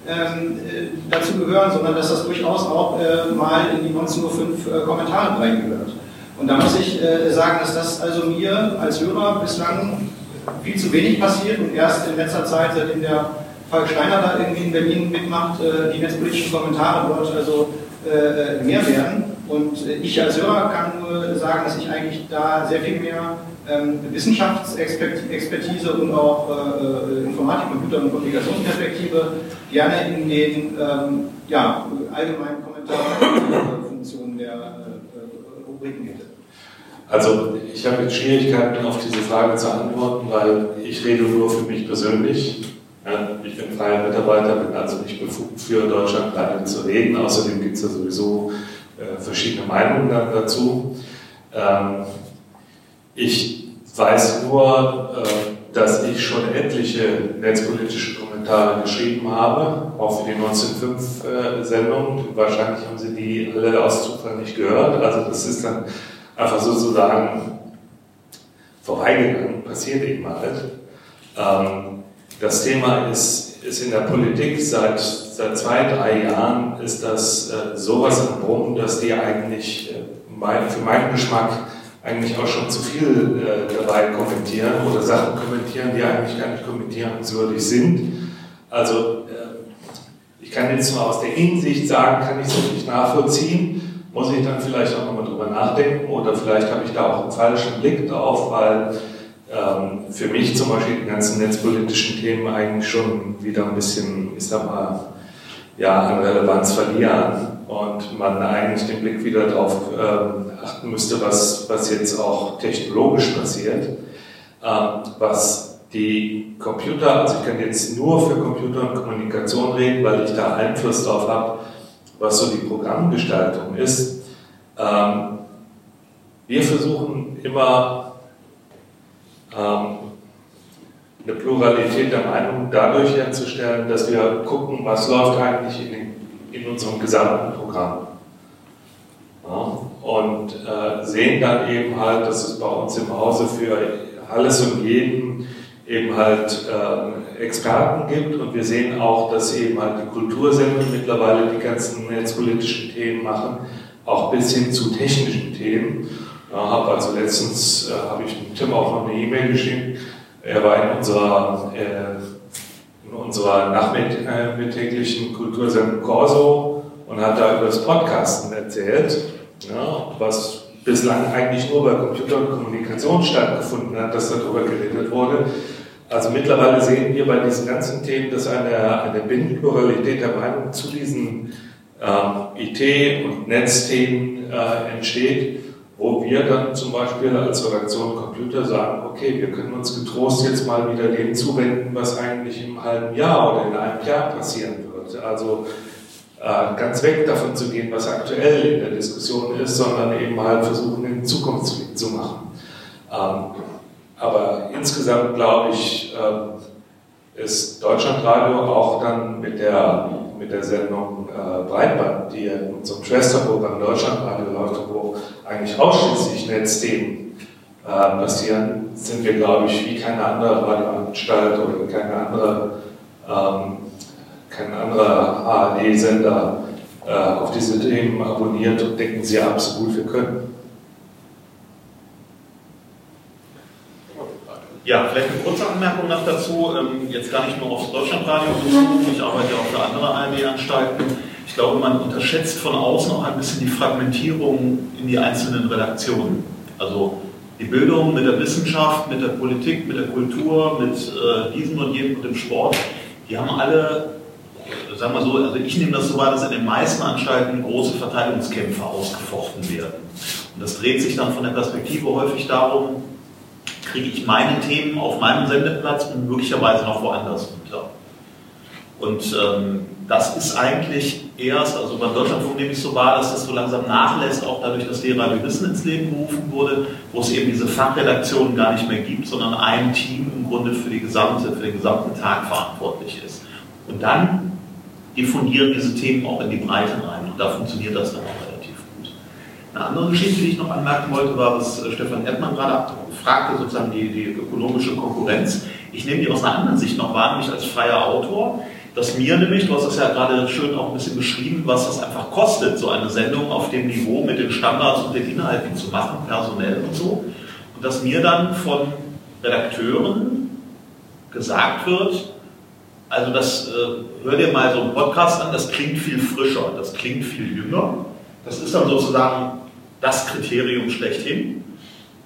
ähm, äh, dazu gehören, sondern dass das durchaus auch äh, mal in die 1905 äh, Kommentare reingehört. Und da muss ich äh, sagen, dass das also mir als Hörer bislang viel zu wenig passiert und erst in letzter Zeit, seitdem der Falk Steiner da irgendwie in Berlin mitmacht, die netzpolitischen Kommentare dort also mehr werden. Und ich als Hörer kann nur sagen, dass ich eigentlich da sehr viel mehr Wissenschaftsexpertise und auch äh, Informatik, Computer- und Kommunikationsperspektive gerne in den ähm, ja, allgemeinen Kommentarfunktionen der äh, Rubriken hätte. Also ich habe jetzt Schwierigkeiten auf diese Frage zu antworten, weil ich rede nur für mich persönlich. Ich bin freier Mitarbeiter, bin also nicht befugt für Deutschland leider zu reden. Außerdem gibt es ja sowieso äh, verschiedene Meinungen dazu. Ich weiß nur, äh, dass ich schon etliche netzpolitische Kommentare geschrieben habe, auch für die 1905-Sendung. Äh, Wahrscheinlich haben Sie die alle aus Zufall nicht gehört. Also das ist dann einfach sozusagen vorbeigegangen, passiert eben halt. Das Thema ist, ist in der Politik seit, seit zwei, drei Jahren ist das äh, sowas am Brummen, dass die eigentlich für meinen Geschmack eigentlich auch schon zu viel äh, dabei kommentieren oder Sachen kommentieren, die eigentlich gar nicht kommentierenswürdig sind. Also äh, ich kann jetzt nur aus der Innensicht sagen, kann ich es nicht nachvollziehen, muss ich dann vielleicht auch nochmal drüber nachdenken oder vielleicht habe ich da auch einen falschen Blick drauf, weil ähm, für mich zum Beispiel die ganzen netzpolitischen Themen eigentlich schon wieder ein bisschen, ich sag mal, ja, an Relevanz verlieren und man eigentlich den Blick wieder darauf äh, achten müsste, was, was jetzt auch technologisch passiert, äh, was die Computer, also ich kann jetzt nur für Computer und Kommunikation reden, weil ich da Einfluss darauf habe, was so die Programmgestaltung ist. Ähm, wir versuchen immer ähm, eine Pluralität der Meinung dadurch herzustellen, dass wir gucken, was läuft eigentlich in, in unserem gesamten Programm. Ja, und äh, sehen dann eben halt, dass es bei uns im Hause für alles und jeden eben halt äh, Experten gibt und wir sehen auch, dass eben halt die Kultursendungen mittlerweile die ganzen netzpolitischen Themen machen, auch bis hin zu technischen Themen. Ja, habe also letztens äh, habe ich Tim auch noch eine E-Mail geschickt, er war in unserer, äh, in unserer nachmittäglichen Kultursendung Corso und hat da über das Podcasten erzählt, ja, was bislang eigentlich nur bei Computer und Kommunikation stattgefunden hat, dass darüber geredet wurde. Also mittlerweile sehen wir bei diesen ganzen Themen, dass eine, eine Binnenpluralität der Meinung zu diesen äh, IT- und Netzthemen äh, entsteht wo wir dann zum Beispiel als Redaktion Computer sagen, okay, wir können uns getrost jetzt mal wieder dem zuwenden, was eigentlich im halben Jahr oder in einem Jahr passieren wird. Also äh, ganz weg davon zu gehen, was aktuell in der Diskussion ist, sondern eben halt versuchen, den Zukunftsweg zu machen. Ähm, aber insgesamt glaube ich, äh, ist Deutschlandradio auch dann mit der mit der Sendung äh, Breitband, die in unserem Schwesterprogramm Deutschlandradio läuft, wo eigentlich ausschließlich Netzthemen äh, passieren, sind wir, glaube ich, wie keine andere Radioanstalt oder keine andere, ähm, kein anderer ARD-Sender äh, auf diese Themen abonniert und denken sie absolut, wir können. Ja, vielleicht eine kurze Anmerkung noch dazu. Ähm, jetzt gar nicht nur aufs Deutschlandradio bezogen, ich arbeite auch für andere ARD-Anstalten. Ich glaube, man unterschätzt von außen auch ein bisschen die Fragmentierung in die einzelnen Redaktionen. Also die Bildung mit der Wissenschaft, mit der Politik, mit der Kultur, mit äh, diesem und jenem und dem Sport, die haben alle, sagen wir so, also ich nehme das so wahr, dass in den meisten Anstalten große Verteidigungskämpfe ausgefochten werden. Und das dreht sich dann von der Perspektive häufig darum, kriege ich meine Themen auf meinem Sendeplatz und möglicherweise noch woanders unter. Und ähm, das ist eigentlich erst, also beim Deutschlandfunk nehme ich so wahr, dass das so langsam nachlässt, auch dadurch, dass die Radio Wissen ins Leben gerufen wurde, wo es eben diese Fachredaktionen gar nicht mehr gibt, sondern ein Team im Grunde für, die gesamte, für den gesamten Tag verantwortlich ist. Und dann diffundieren diese Themen auch in die Breite rein und da funktioniert das dann auch. Eine andere Geschichte, die ich noch anmerken wollte, war, was äh, Stefan Erdmann gerade fragte, sozusagen die, die ökonomische Konkurrenz. Ich nehme die aus einer anderen Sicht noch wahr, nämlich als freier Autor dass mir nämlich, du hast es ja gerade schön auch ein bisschen beschrieben, was das einfach kostet, so eine Sendung auf dem Niveau mit den Standards und den Inhalten zu machen, personell und so. Und dass mir dann von Redakteuren gesagt wird, Also das, äh, hör dir mal so einen Podcast an, das klingt viel frischer, das klingt viel jünger. Das ist dann sozusagen das Kriterium schlechthin.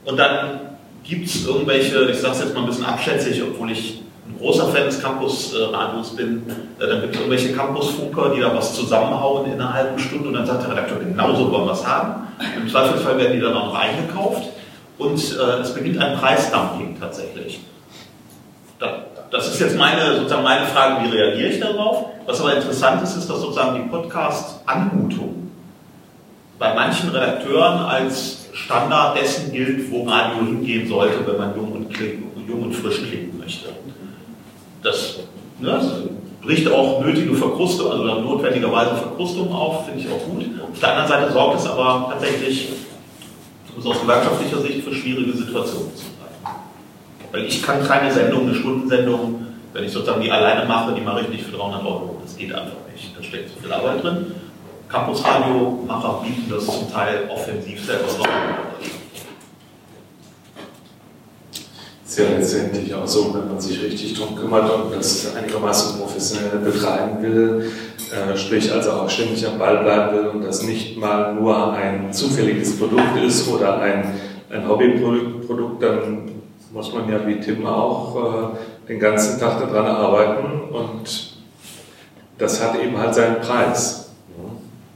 Und dann gibt es irgendwelche, ich sage es jetzt mal ein bisschen abschätzig, obwohl ich ein großer Fan des Campusradios bin, äh, dann gibt es irgendwelche Campusfunker, die da was zusammenhauen in einer halben Stunde und dann sagt der Redakteur, genauso wollen wir es haben. Im Zweifelsfall werden die dann auch noch eingekauft und äh, es beginnt ein Preisdumping tatsächlich. Das ist jetzt meine, sozusagen meine Frage, wie reagiere ich darauf? Was aber interessant ist, ist, dass sozusagen die Podcast-Anmutung bei manchen Redakteuren als Standard dessen gilt, wo Radio hingehen sollte, wenn man jung und, jung und frisch klingen möchte. Das, ne, das bricht auch nötige Verkrustung, also notwendigerweise Verkrustung auf, finde ich auch gut. Auf der anderen Seite sorgt es aber tatsächlich aus gewerkschaftlicher Sicht für schwierige Situationen zu sein. Weil ich kann keine Sendung, eine Stundensendung, wenn ich sozusagen die alleine mache, die mache ich nicht für 300 Euro. Das geht einfach nicht. Da steckt zu viel Arbeit drin. Campus-Radio-Macher bieten das zum Teil offensiv selber noch. Ist ja letztendlich auch so, wenn man sich richtig drum kümmert und das einigermaßen professionell betreiben will, äh, sprich also auch ständig am Ball bleiben will und das nicht mal nur ein zufälliges Produkt ist oder ein, ein Hobbyprodukt, dann muss man ja wie Tim auch äh, den ganzen Tag daran arbeiten und das hat eben halt seinen Preis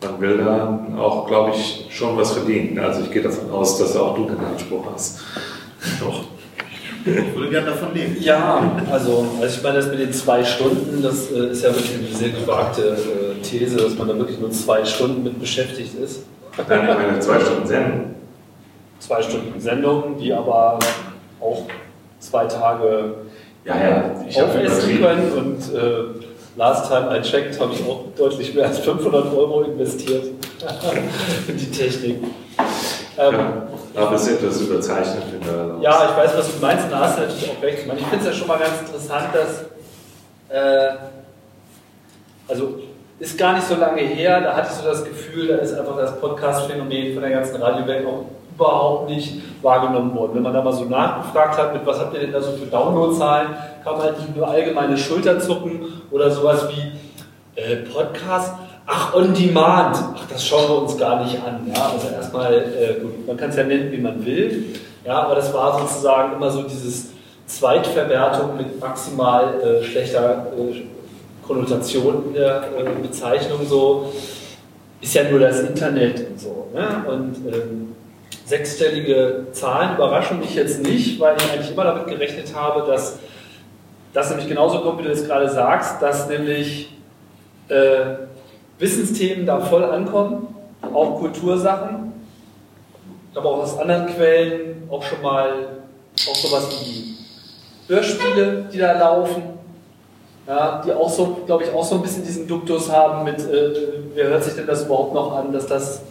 man will da auch, glaube ich, schon was verdienen. Also ich gehe davon aus, dass auch du den Anspruch hast. Doch. Ich würde gerne davon leben. Ja, also, also ich meine, das mit den zwei Stunden, das äh, ist ja wirklich eine sehr gewagte äh, These, dass man da wirklich nur zwei Stunden mit beschäftigt ist. Nein, ich meine zwei Stunden Sendung. Zwei Stunden Sendung, die aber auch zwei Tage ja, ja, ich aufessen können und äh, Last time I checked, habe ich auch deutlich mehr als 500 Euro investiert in die Technik. Ähm, ja, aber es ist etwas überzeichnet. In der ja, ich weiß, was du meinst, und da hast du natürlich auch recht. Ich, meine, ich finde es ja schon mal ganz interessant, dass, äh, also ist gar nicht so lange her, da hatte ich so das Gefühl, da ist einfach das Podcast-Phänomen von der ganzen Radiowelt auch überhaupt nicht wahrgenommen worden. Wenn man da mal so nachgefragt hat, mit was habt ihr denn da so für Downloadzahlen, kam halt nur allgemeine Schulterzucken oder sowas wie äh, Podcast. Ach, on demand. Ach, das schauen wir uns gar nicht an. Ja, also erstmal, äh, man kann es ja nennen, wie man will. Ja, aber das war sozusagen immer so dieses Zweitverwertung mit maximal äh, schlechter äh, Konnotation in der äh, Bezeichnung so. Ist ja nur das Internet und so. Ne? Und ähm, sechsstellige Zahlen überraschen mich jetzt nicht, weil ich eigentlich immer damit gerechnet habe, dass das nämlich genauso kommt, wie du es gerade sagst, dass nämlich äh, Wissensthemen da voll ankommen, auch Kultursachen, aber auch aus anderen Quellen auch schon mal auch sowas wie Hörspiele, die da laufen, ja, die auch so, glaube ich, auch so ein bisschen diesen Duktus haben mit, äh, wer hört sich denn das überhaupt noch an, dass das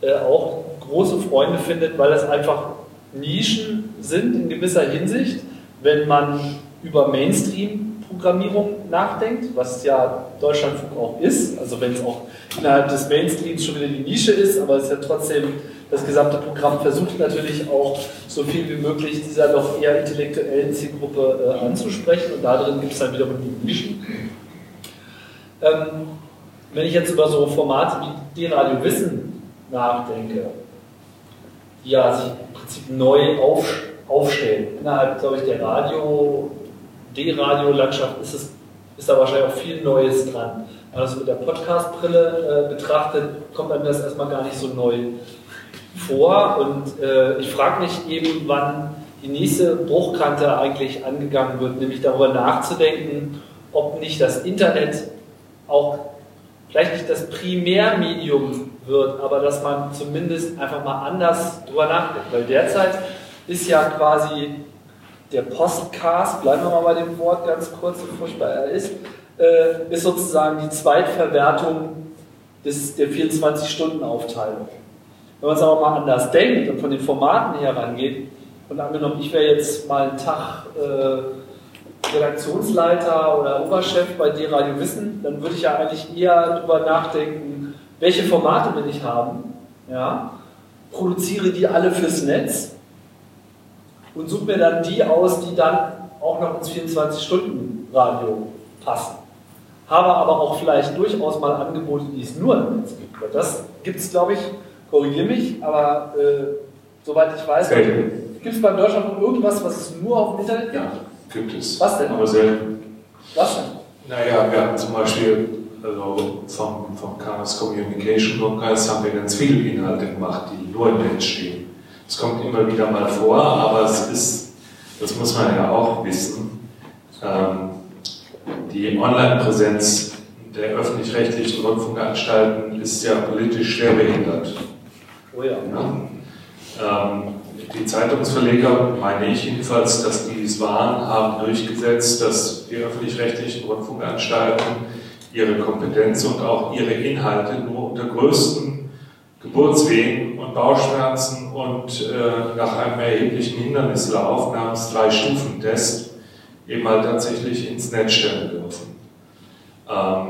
äh, auch große Freunde findet, weil das einfach Nischen sind in gewisser Hinsicht, wenn man über Mainstream-Programmierung nachdenkt, was ja Deutschlandfunk auch ist, also wenn es auch innerhalb des Mainstreams schon wieder die Nische ist, aber es ist ja trotzdem das gesamte Programm versucht natürlich auch so viel wie möglich dieser doch eher intellektuellen Zielgruppe äh, anzusprechen und da drin gibt es dann wiederum die Nischen. Ähm, wenn ich jetzt über so Formate wie D-Radio Wissen nachdenke, die ja sich im Prinzip neu auf, aufstellen, innerhalb, glaube ich, der Radio, D-Radio-Landschaft ist, es, ist da wahrscheinlich auch viel Neues dran. Wenn man das mit der Podcast-Brille äh, betrachtet, kommt einem das erstmal gar nicht so neu vor. Und äh, ich frage mich eben, wann die nächste Bruchkante eigentlich angegangen wird, nämlich darüber nachzudenken, ob nicht das Internet auch vielleicht nicht das Primärmedium wird, aber dass man zumindest einfach mal anders drüber nachdenkt. Weil derzeit ist ja quasi der Postcast, bleiben wir mal bei dem Wort ganz kurz, so furchtbar er ist, äh, ist sozusagen die Zweitverwertung des, der 24-Stunden-Aufteilung. Wenn man es aber mal anders denkt und von den Formaten her rangeht, und angenommen, ich wäre jetzt mal einen Tag äh, Redaktionsleiter oder Oberchef bei D-Radio Wissen, dann würde ich ja eigentlich eher darüber nachdenken, welche Formate will ich haben, ja, produziere die alle fürs Netz und suche mir dann die aus, die dann auch noch ins 24-Stunden-Radio passen. habe aber auch vielleicht durchaus mal Angebote, die es nur im Netz gibt. Weil das gibt es, glaube ich, korrigiere mich, aber äh, soweit ich weiß, gibt es beim Deutschlandfunk irgendwas, was es nur auf dem Internet gibt? Ja, gibt es. Was denn? Aber selten. Was denn? Naja, wir haben zum Beispiel also vom, vom Chaos Communication Kongress haben wir ganz viele Inhalte gemacht, die nur im Netz stehen. Es kommt immer wieder mal vor, aber es ist, das muss man ja auch wissen, ähm, die Online-Präsenz der öffentlich-rechtlichen Rundfunkanstalten ist ja politisch schwer behindert. Oh ja. ja. Ähm, die Zeitungsverleger, meine ich jedenfalls, dass die es waren, haben durchgesetzt, dass die öffentlich-rechtlichen Rundfunkanstalten ihre Kompetenz und auch ihre Inhalte nur unter größten Geburtswehen und Bauchschmerzen und äh, nach einem erheblichen Hindernislauf namens Drei-Stufen-Test eben halt tatsächlich ins Netz stellen dürfen. Ähm,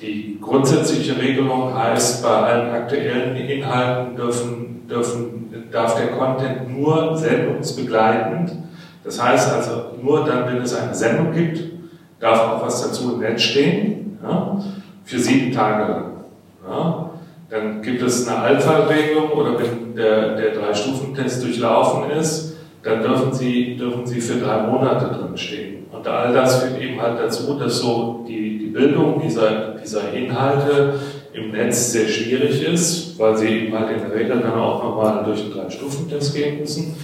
die grundsätzliche Regelung heißt, bei allen aktuellen Inhalten dürfen, dürfen, darf der Content nur sendungsbegleitend, das heißt also nur dann, wenn es eine Sendung gibt, darf auch was dazu im Netz stehen, ja, für sieben Tage lang. Ja. Dann gibt es eine Alpha-Regelung oder wenn der, der Drei-Stufen-Test durchlaufen ist, dann dürfen Sie, dürfen Sie für drei Monate drin stehen. Und all das führt eben halt dazu, dass so die, die Bildung dieser, dieser Inhalte im Netz sehr schwierig ist, weil sie eben halt in der Regel dann auch nochmal durch einen Drei-Stufen-Test gehen müssen.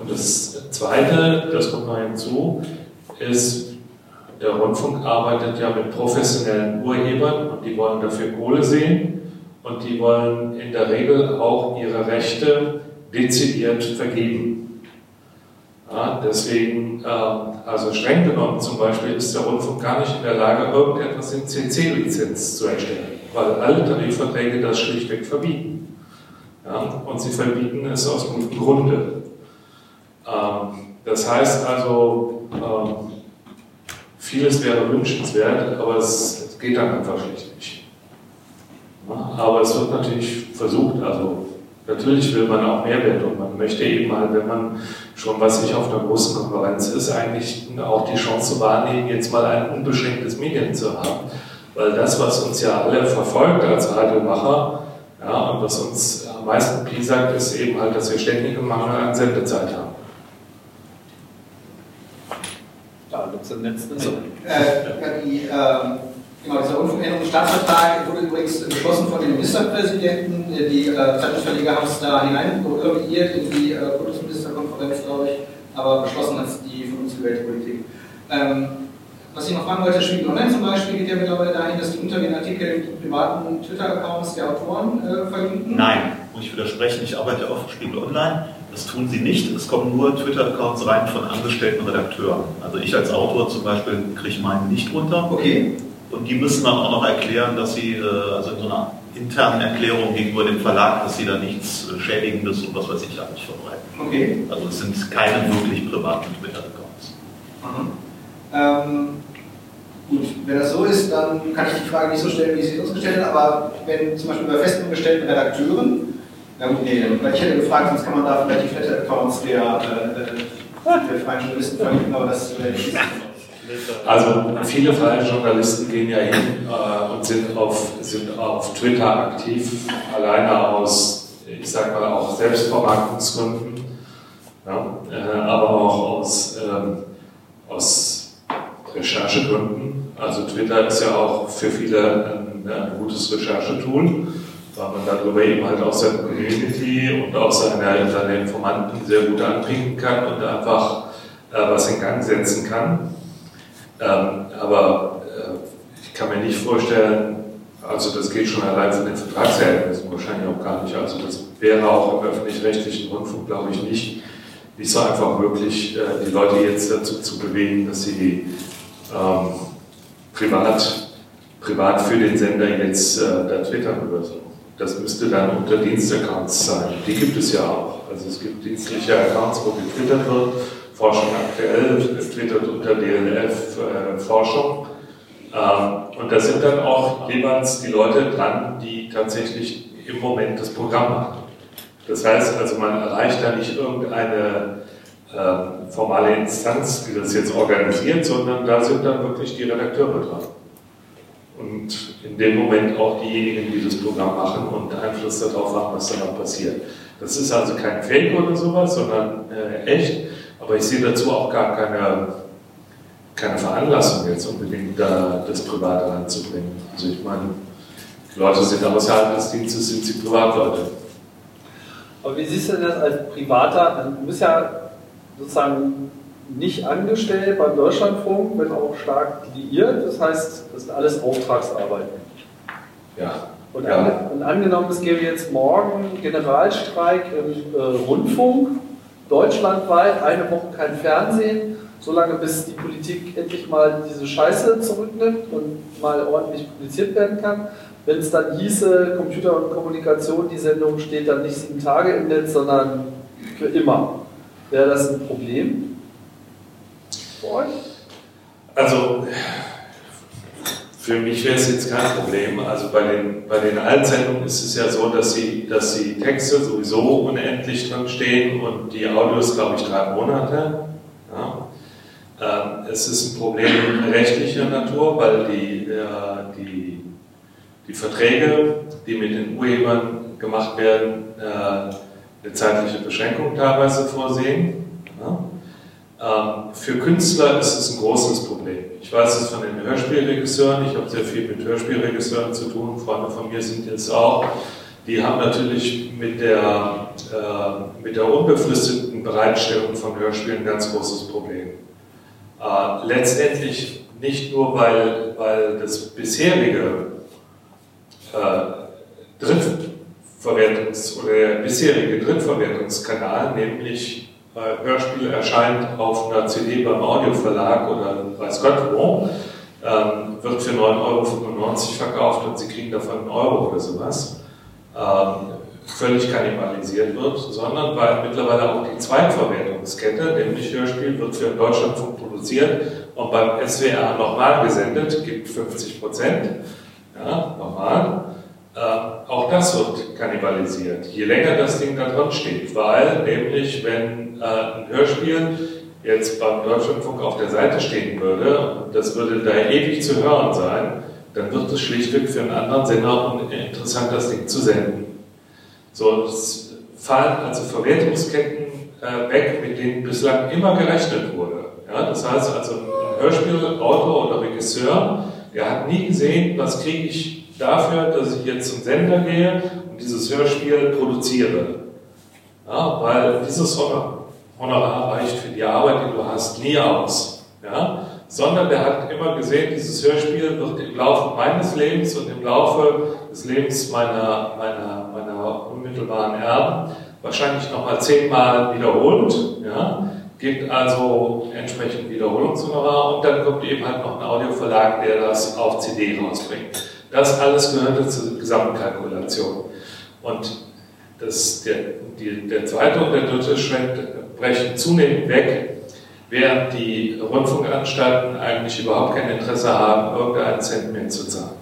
Und das Zweite, das kommt noch hinzu, ist, der Rundfunk arbeitet ja mit professionellen Urhebern und die wollen dafür Kohle sehen und die wollen in der Regel auch ihre Rechte dezidiert vergeben. Ja, deswegen, äh, also streng genommen zum Beispiel, ist der Rundfunk gar nicht in der Lage, irgendetwas in CC-Lizenz zu erstellen, weil alle Tarifverträge das schlichtweg verbieten. Ja, und sie verbieten es aus gutem Grunde. Ähm, das heißt also, ähm, vieles wäre wünschenswert, aber es, geht dann einfach schlicht nicht. Aber es wird natürlich versucht, also Natürlich will man auch Mehrwert und man möchte eben mal, wenn man schon, was ich auf einer großen Konferenz ist, eigentlich auch die Chance wahrnehmen, jetzt mal ein unbeschränktes Medien zu haben. Weil das, was uns ja alle verfolgt als Radiomacher, ja, und was uns am meisten piesackt, ist eben halt, dass wir ständig einen Mangel an Sendezeit haben. Ja, das ist letzte also, äh, die, äh, Genau, dieser Rundfunkänderungsstaatsvertrag wurde übrigens beschlossen von den Ministerpräsidenten. Die äh, Zeitungsverleger haben es da hinein korrigiert in die äh, Bundesministerkonferenz, glaube ich, aber beschlossen hat es die von uns gewählte Politik. Ähm, was ich noch fragen wollte, Spiegel Online zum Beispiel geht ja mittlerweile dahin, dass die unter den Artikeln die privaten Twitter-Accounts der Autoren äh, verlinken. Nein, muss ich widersprechen. Ich arbeite auch für Spiegel Online. Das tun sie nicht. Es kommen nur Twitter-Accounts rein von angestellten Redakteuren. Also ich als Autor zum Beispiel kriege meinen nicht runter. Okay. Und die müssen dann auch noch erklären, dass sie, äh, also in so einer internen Erklärung gegenüber dem Verlag, dass sie da nichts äh, Schädigendes und was weiß ich eigentlich verbreiten. Okay. Also es sind keine wirklich privaten Twitter-Accounts. Ähm, gut, wenn das so ist, dann kann ich die Frage nicht so stellen, wie ich sie uns gestellt habe, aber wenn zum Beispiel bei festangestellten Redakteuren, na gut, nee, ich hätte gefragt, sonst kann man da vielleicht die Flatter-Accounts der, äh, der freien Journalisten verlinken, aber das äh, ist also viele freie Journalisten gehen ja hin äh, und sind auf, sind auf Twitter aktiv, alleine aus, ich sag mal, auch Selbstvermarktungsgründen, ja, äh, aber auch aus, ähm, aus Recherchegründen. Also Twitter ist ja auch für viele ein, ein gutes Recherchetool, weil man darüber eben halt auch seine Community und auch seine, seine Informanten sehr gut anbringen kann und einfach äh, was in Gang setzen kann. Ähm, aber äh, ich kann mir nicht vorstellen, also das geht schon allein von den Vertragsverhältnissen wahrscheinlich auch gar nicht. Also das wäre auch im öffentlich-rechtlichen Rundfunk, glaube ich, nicht, nicht so einfach möglich, äh, die Leute jetzt dazu zu bewegen, dass sie ähm, privat, privat für den Sender jetzt äh, da twittern oder so. Das müsste dann unter Dienstaccounts sein. Die gibt es ja auch. Also es gibt dienstliche Accounts, wo getwittert wird Forschung aktuell, es twittert unter DLF äh, Forschung. Ähm, und da sind dann auch jeweils die Leute dran, die tatsächlich im Moment das Programm machen. Das heißt also, man erreicht da nicht irgendeine äh, formale Instanz, die das jetzt organisiert, sondern da sind dann wirklich die Redakteure dran. Und in dem Moment auch diejenigen, die das Programm machen und Einfluss darauf haben, was dann auch passiert. Das ist also kein Fake oder sowas, sondern äh, echt. Aber ich sehe dazu auch gar keine, keine Veranlassung, jetzt unbedingt da das Private anzubringen. Also ich meine, die Leute sind außerhalb des Dienstes, sind sie Privatleute. Aber wie siehst du denn das als Privater? Du bist ja sozusagen nicht angestellt beim Deutschlandfunk, wenn auch stark liiert. Das heißt, das sind alles Auftragsarbeiten. Ja. Und, ja. ange und angenommen, es gäbe jetzt morgen Generalstreik im äh, Rundfunk, deutschlandweit, eine Woche kein Fernsehen, solange bis die Politik endlich mal diese Scheiße zurücknimmt und mal ordentlich publiziert werden kann. Wenn es dann hieße, Computer und Kommunikation, die Sendung steht dann nicht sieben Tage im Netz, sondern für immer. Wäre das ein Problem euch? Also, für mich wäre es jetzt kein Problem. Also bei den, bei den Altsendungen ist es ja so, dass sie, dass die Texte sowieso unendlich drin stehen und die Audios, glaube ich, drei Monate. Ja. Ähm, es ist ein Problem rechtlicher Natur, weil die, äh, die, die Verträge, die mit den Urhebern gemacht werden, äh, eine zeitliche Beschränkung teilweise vorsehen. Ähm, für Künstler ist es ein großes Problem. Ich weiß es von den Hörspielregisseuren, ich habe sehr viel mit Hörspielregisseuren zu tun, Freunde von mir sind jetzt auch. Die haben natürlich mit der, äh, mit der unbefristeten Bereitstellung von Hörspielen ein ganz großes Problem. Äh, letztendlich nicht nur, weil, weil das bisherige äh, Drittverwertungs- oder der bisherige Drittverwertungskanal, nämlich Hörspiel erscheint auf einer CD beim Audioverlag oder weiß Gott wo, ähm, wird für 9,95 Euro verkauft und Sie kriegen davon einen Euro oder sowas, ähm, völlig kannibalisiert wird, sondern weil mittlerweile auch die Zweitverwertungskette, nämlich Hörspiel, wird für Deutschlandfunk produziert und beim SWR nochmal gesendet, gibt 50 Prozent, ja, nochmal. Äh, auch das wird kannibalisiert, je länger das Ding da drin steht, weil nämlich, wenn äh, ein Hörspiel jetzt beim Deutschlandfunk auf der Seite stehen würde das würde da ewig zu hören sein, dann wird es schlichtweg für einen anderen Sender uninteressant, das Ding zu senden. So, es fallen also Verwertungsketten äh, weg, mit denen bislang immer gerechnet wurde. Ja, das heißt also, ein Hörspielautor oder Regisseur, der hat nie gesehen, was kriege ich dafür, dass ich jetzt zum Sender gehe und dieses Hörspiel produziere. Ja, weil dieses Honorar reicht für die Arbeit, die du hast, nie aus. Ja? Sondern der hat immer gesehen, dieses Hörspiel wird im Laufe meines Lebens und im Laufe des Lebens meiner, meiner, meiner unmittelbaren Erben wahrscheinlich nochmal zehnmal wiederholt. Ja? Gibt also entsprechend Wiederholungshonorar und dann kommt eben halt noch ein Audioverlag, der das auf CD rausbringt. Das alles gehörte zur Gesamtkalkulation. Und das, der, die, der zweite und der dritte Schritt brechen zunehmend weg, während die Rundfunkanstalten eigentlich überhaupt kein Interesse haben, irgendeinen Cent mehr zu zahlen.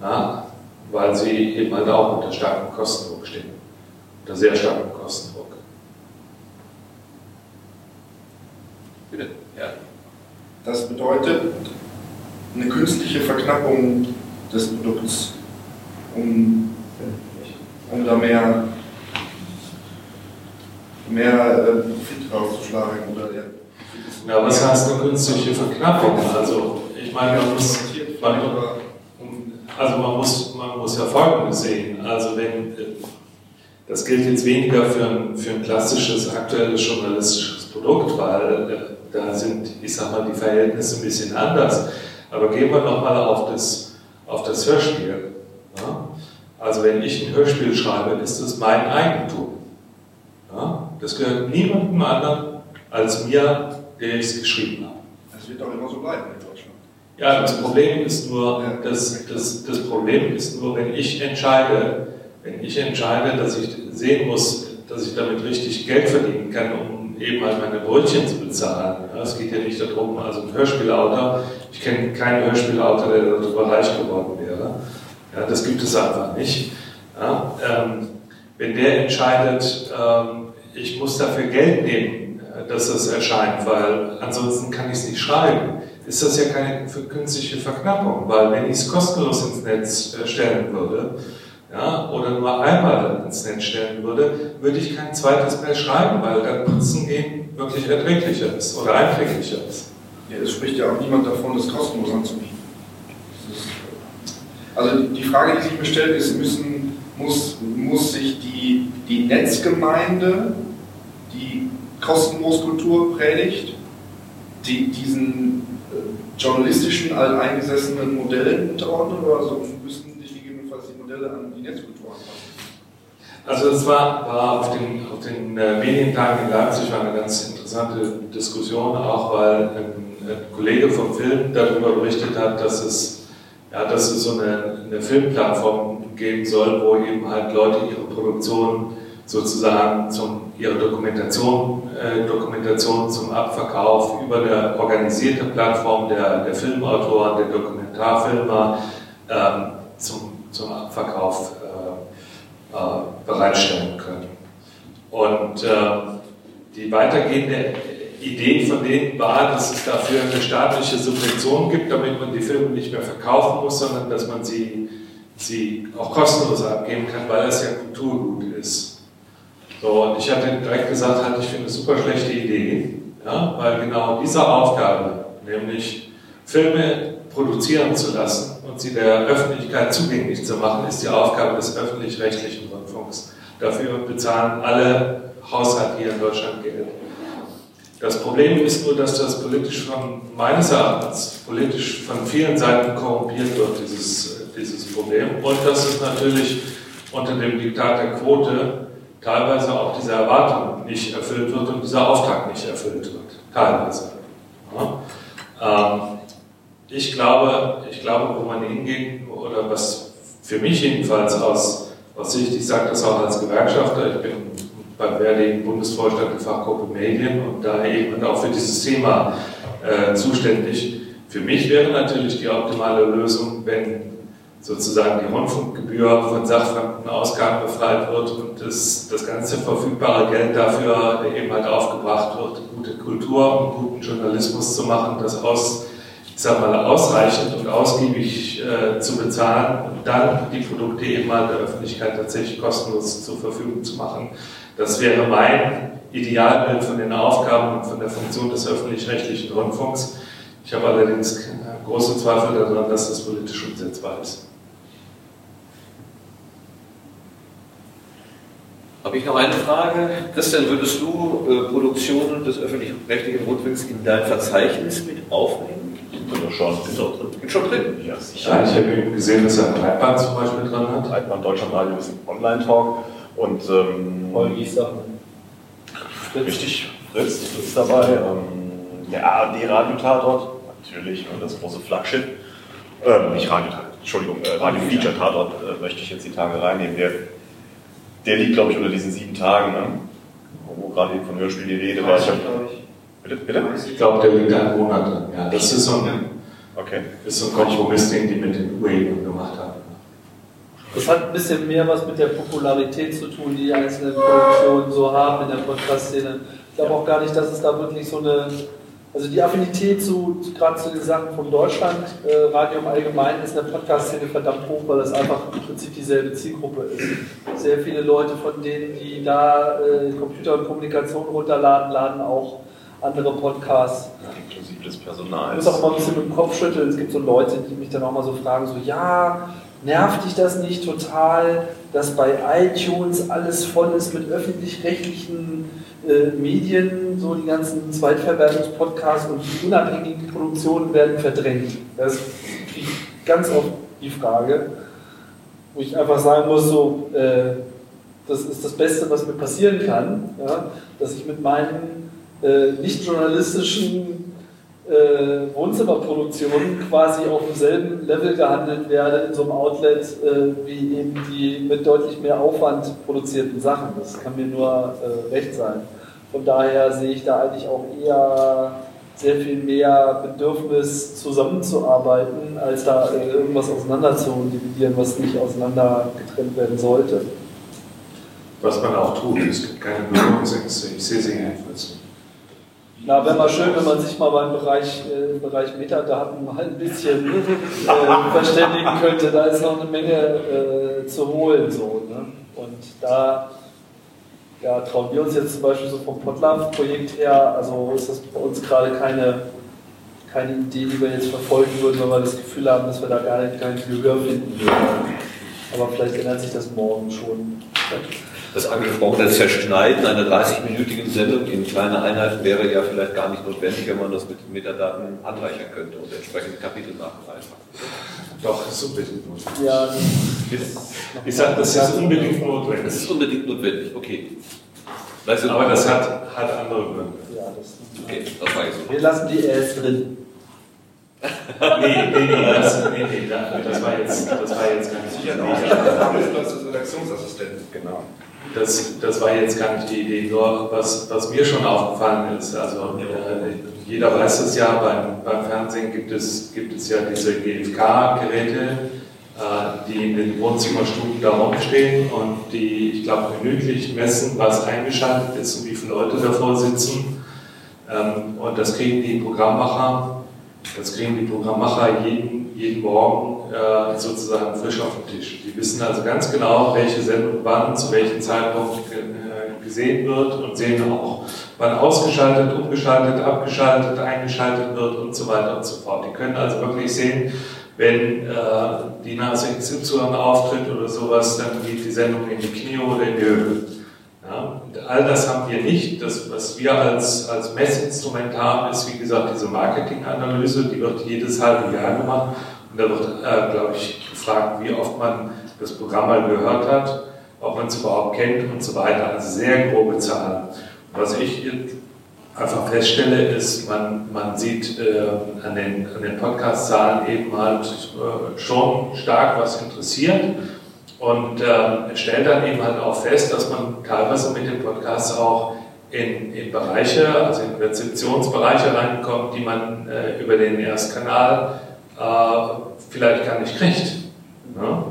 Ja, weil sie eben halt auch unter starkem Kostendruck stehen. Unter sehr starkem Kostendruck. Bitte. Ja. Das bedeutet eine künstliche Verknappung des Produkts, um, um da mehr, mehr äh, Profit rauszuschlagen. Oder, ja. ja, was heißt eine künstliche Verknappung? Also, ich meine, man muss, man, also man muss, man muss ja Folgendes sehen. Also, wenn, das gilt jetzt weniger für ein, für ein klassisches, aktuelles journalistisches Produkt, weil äh, da sind, ich sag mal, die Verhältnisse ein bisschen anders. Aber gehen wir nochmal auf das, auf das Hörspiel. Ja? Also wenn ich ein Hörspiel schreibe, ist es mein Eigentum. Ja? Das gehört niemandem anderen als mir, der ich es geschrieben habe. Das wird auch immer so bleiben in Deutschland. Ja, das Problem ist nur, das, das, das Problem ist nur, wenn ich entscheide, wenn ich entscheide, dass ich sehen muss, dass ich damit richtig Geld verdienen kann, um eben halt meine Brötchen zu bezahlen. Es geht ja nicht darum, also ein Hörspielautor, ich kenne keinen Hörspielautor, der darüber reich geworden wäre. Ja, das gibt es einfach nicht. Ja, ähm, wenn der entscheidet, ähm, ich muss dafür Geld nehmen, dass das erscheint, weil ansonsten kann ich es nicht schreiben, ist das ja keine künstliche Verknappung, weil wenn ich es kostenlos ins Netz äh, stellen würde, ja, oder nur einmal ins Netz stellen würde, würde ich kein zweites mehr schreiben, weil dann Putzen gehen wirklich erträglicher ist oder einträglicher ist. Ja, es spricht ja auch niemand davon, das kostenlos anzubieten. Also die Frage, die sich mir stellt, ist, müssen, muss, muss sich die, die Netzgemeinde, die kostenlos Kultur predigt, die, diesen äh, journalistischen, alteingesessenen Modellen unterordnen oder so müssen Modelle an die Netzkultur anpassen? Also es war, war auf den, auf den äh, Medientagen in Leipzig eine ganz interessante Diskussion, auch weil ein, ein Kollege vom Film darüber berichtet hat, dass es, ja, dass es so eine, eine Filmplattform geben soll, wo eben halt Leute ihre Produktion sozusagen zum, ihre Dokumentation, äh, Dokumentation zum Abverkauf über eine organisierte Plattform der, der Filmautoren, der Dokumentarfilmer ähm, zum, zum Abverkauf äh, äh, bereitstellen können. Und äh, die weitergehende Idee von denen war, dass es dafür eine staatliche Subvention gibt, damit man die Filme nicht mehr verkaufen muss, sondern dass man sie, sie auch kostenlos abgeben kann, weil es ja Kulturgut ist. So, und ich hatte direkt gesagt, halte ich für eine super schlechte Idee, ja, weil genau diese Aufgabe, nämlich Filme produzieren zu lassen und sie der Öffentlichkeit zugänglich zu machen, ist die Aufgabe des öffentlich-rechtlichen Rundfunks. Dafür bezahlen alle Haushalte hier in Deutschland Geld. Das Problem ist nur, dass das politisch von meines Erachtens politisch von vielen Seiten korrumpiert wird, dieses, dieses Problem. Und dass es natürlich unter dem Diktat der Quote teilweise auch diese Erwartung nicht erfüllt wird und dieser Auftrag nicht erfüllt wird. Teilweise. Ja. Ähm, ich glaube, ich glaube, wo man hingeht, oder was für mich jedenfalls aus, aus Sicht, ich sage das auch als Gewerkschafter, ich bin beim Verdi Bundesvorstand der Fachgruppe Medien und daher eben auch für dieses Thema äh, zuständig. Für mich wäre natürlich die optimale Lösung, wenn sozusagen die Rundfunkgebühr von sachfremden befreit wird und das, das ganze verfügbare Geld dafür eben halt aufgebracht wird, gute Kultur und guten Journalismus zu machen, das aus, ich sag mal, ausreichend und ausgiebig äh, zu bezahlen und dann die Produkte eben halt der Öffentlichkeit tatsächlich kostenlos zur Verfügung zu machen. Das wäre mein Idealbild von den Aufgaben und von der Funktion des öffentlich-rechtlichen Rundfunks. Ich habe allerdings große Zweifel daran, dass das politisch umsetzbar ist. Habe ich noch eine Frage? Christian, würdest du äh, Produktionen des öffentlich-rechtlichen Rundfunks in dein Verzeichnis mit aufnehmen? Ja, schon. Ist auch drin. Ist schon drin? Ja, sicher. Ja, ich habe gesehen, dass er Breitband zum Beispiel dran hat. Breitband Deutschlandradio ist ein Online-Talk und ähm, Holgi Sachen. richtig Fritz ist dabei. Ähm, der ARD-Radio-Tatort, natürlich, und das große Flaggschiff. Ähm, nicht Radio, Entschuldigung, äh, Radio-Feature-Tatort äh, möchte ich jetzt die Tage reinnehmen. Der der liegt, glaube ich, unter diesen sieben Tagen, ne? wo gerade eben von Hörspiel die Rede war. Ich hab, bitte, bitte? Ich glaube, der liegt einen Monat drin. Ja, das ist so ein, okay. ist so ein Kompromiss, den die mit den Urhebern gemacht haben. Das hat ein bisschen mehr was mit der Popularität zu tun, die die einzelnen Produktionen so haben in der Podcast-Szene. Ich glaube auch gar nicht, dass es da wirklich so eine also die Affinität zu, gerade zu den Sachen von Deutschland, äh, Radio im Allgemeinen, ist in der Podcast-Szene verdammt hoch, weil das einfach im Prinzip dieselbe Zielgruppe ist. Sehr viele Leute von denen, die da äh, Computer und Kommunikation runterladen, laden auch andere Podcasts. Inklusive des Personals. Ich muss auch mal ein bisschen mit dem Kopf schütteln. Es gibt so Leute, die mich dann auch mal so fragen, so, ja, nervt dich das nicht total, dass bei iTunes alles voll ist mit öffentlich-rechtlichen äh, Medien, so die ganzen Zweitverwertungspodcasts und die unabhängigen Produktionen werden verdrängt. Das kriege ich ganz oft die Frage, wo ich einfach sagen muss, so, äh, das ist das Beste, was mir passieren kann, ja, dass ich mit meinen äh, nicht journalistischen äh, Wohnzimmerproduktionen quasi auf demselben Level gehandelt werde in so einem Outlet äh, wie eben die mit deutlich mehr Aufwand produzierten Sachen. Das kann mir nur äh, recht sein. Von daher sehe ich da eigentlich auch eher sehr viel mehr Bedürfnis zusammenzuarbeiten, als da irgendwas auseinander zu dividieren, was nicht auseinander getrennt werden sollte. Was man auch tut, es gibt keine Berührungsängste, ich sehe sie jedenfalls. Na, wäre mal schön, wenn man sich mal beim Bereich, äh, im Bereich Metadaten mal ein bisschen äh, verständigen könnte. Da ist noch eine Menge äh, zu holen. So, ne? Und da ja, trauen wir uns jetzt zum Beispiel so vom Podlove-Projekt her, also ist das bei uns gerade keine, keine Idee, die wir jetzt verfolgen würden, weil wir das Gefühl haben, dass wir da gar nicht kein Gehör finden würden. Aber vielleicht ändert sich das morgen schon. Das angesprochene Zerschneiden einer 30-minütigen Sendung in kleine Einheiten wäre ja vielleicht gar nicht notwendig, wenn man das mit Metadaten anreichern könnte und entsprechende Kapitel nachreichen. Doch, ist unbedingt notwendig. Ja, Ich sage, das ist unbedingt notwendig. Das ist unbedingt notwendig, okay. Aber das hat, hat andere Gründe. ja, das, Okay, das war jetzt so. wir lassen die erst drin. Nee, nee, nee, das, nee, nee, das war jetzt, das war jetzt gar nicht die Ja, Idee. auch Arbeitsplatz des Redaktionsassistenten. Genau. Das, das war jetzt gar nicht die Idee. Nur was, was mir schon aufgefallen ist, also äh, jeder weiß es ja, beim, beim Fernsehen gibt es, gibt es ja diese GFK-Geräte, äh, die in den Wohnzimmerstuben da rumstehen und die, ich glaube, minütlich messen, was eingeschaltet ist und wie viele Leute davor sitzen. Ähm, und das kriegen die Programmmacher, das kriegen die Programmmacher jeden, jeden Morgen äh, sozusagen frisch auf den Tisch. Die wissen also ganz genau, welche Sendung wann, zu welchem Zeitpunkt äh, gesehen wird und sehen auch, wann ausgeschaltet, umgeschaltet, abgeschaltet, eingeschaltet wird und so weiter und so fort. Die können also wirklich sehen, wenn äh, die Nase XY auftritt oder sowas, dann geht die Sendung in die Knie oder in die Höhe. Ja, all das haben wir nicht. Das, was wir als, als Messinstrument haben, ist wie gesagt diese Marketinganalyse, die wird jedes halbe Jahr gemacht. Und da wird, äh, glaube ich, gefragt, wie oft man das Programm mal gehört hat, ob man es überhaupt kennt und so weiter. Also sehr grobe Zahlen. Was ich einfach feststelle, ist, man, man sieht äh, an den, an den Podcast-Zahlen eben halt äh, schon stark was interessiert und äh, stellt dann eben halt auch fest, dass man teilweise mit dem Podcast auch in, in Bereiche, also in Rezeptionsbereiche reinkommt, die man äh, über den Erstkanal vielleicht gar nicht kriegt. Ne?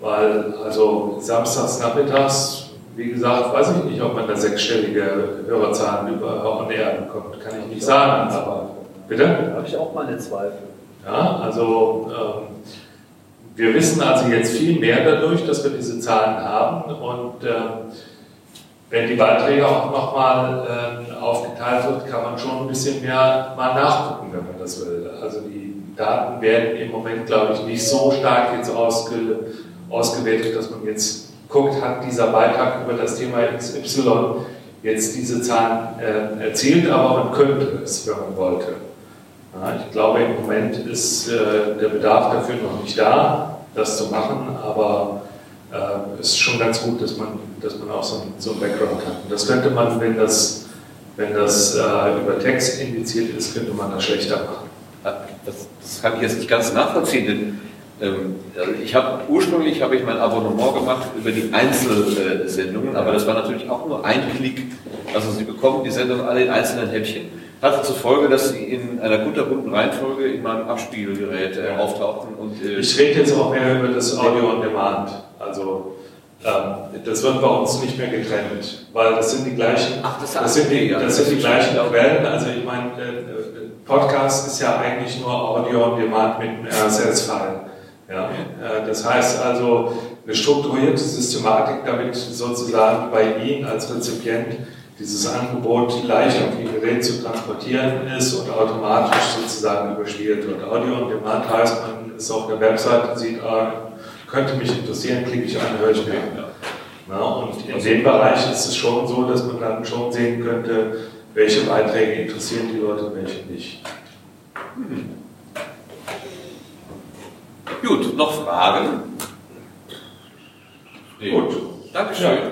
Weil also samstags nachmittags, wie gesagt, weiß ich nicht, ob man da sechsstellige Hörerzahlen über On Air bekommt, kann ich nicht sagen, aber bitte? Da habe ich auch meine Zweifel. Ja, also ähm, wir wissen also jetzt viel mehr dadurch, dass wir diese Zahlen haben und ähm, wenn die Beiträge auch nochmal ähm, aufgeteilt wird, kann man schon ein bisschen mehr mal nachgucken, wenn man das will. Also die Daten werden im Moment, glaube ich, nicht so stark jetzt ausge, ausgewertet, dass man jetzt guckt, hat dieser Beitrag über das Thema XY jetzt diese Zahlen äh, erzielt, aber man könnte es, wenn man wollte. Ja, ich glaube, im Moment ist äh, der Bedarf dafür noch nicht da, das zu machen, aber äh, es ist schon ganz gut, dass man, dass man auch so ein, so Background hat. Und das könnte man, wenn das, wenn das äh, über Text indiziert ist, könnte man das schlechter machen. Das, das kann ich jetzt nicht ganz nachvollziehen, denn ähm, also ich habe ursprünglich habe ich mein Abonnement gemacht über die Einzelsendungen, aber das war natürlich auch nur ein Klick. Also Sie bekommen die Sendung alle in einzelnen Häppchen. Hatte zur Folge, dass sie in einer kunterbunden Reihenfolge in meinem Abspielgerät äh, auftauchten. Und, äh, Ich rede jetzt auch mehr über das Audio on Demand. Also ähm, das wird bei uns nicht mehr getrennt, weil das sind die gleichen, Ach, das- das sind die, ja, das sind die das gleichen verstehe ich. Quellen. Also ich meine, äh, Podcast ist ja eigentlich nur Audio on Demand mit einem RSS-File. Ja, äh, das heißt also eine strukturierte Systematik, damit sozusagen bei Ihnen als Rezipient dieses Angebot leicht auf Ihr Gerät zu transportieren ist und automatisch sozusagen überspielt wird. Audio on Demand heißt, man ist auf der Webseite, sieht, ah, könnte mich interessieren, klicke ich an, höre ich mir. Na, und in dem Bereich ist es schon so, dass man dann schon sehen könnte, welche Beiträge interessieren die Leute, welche nicht. Gut, noch Fragen? Gut. Dankeschön. Ja,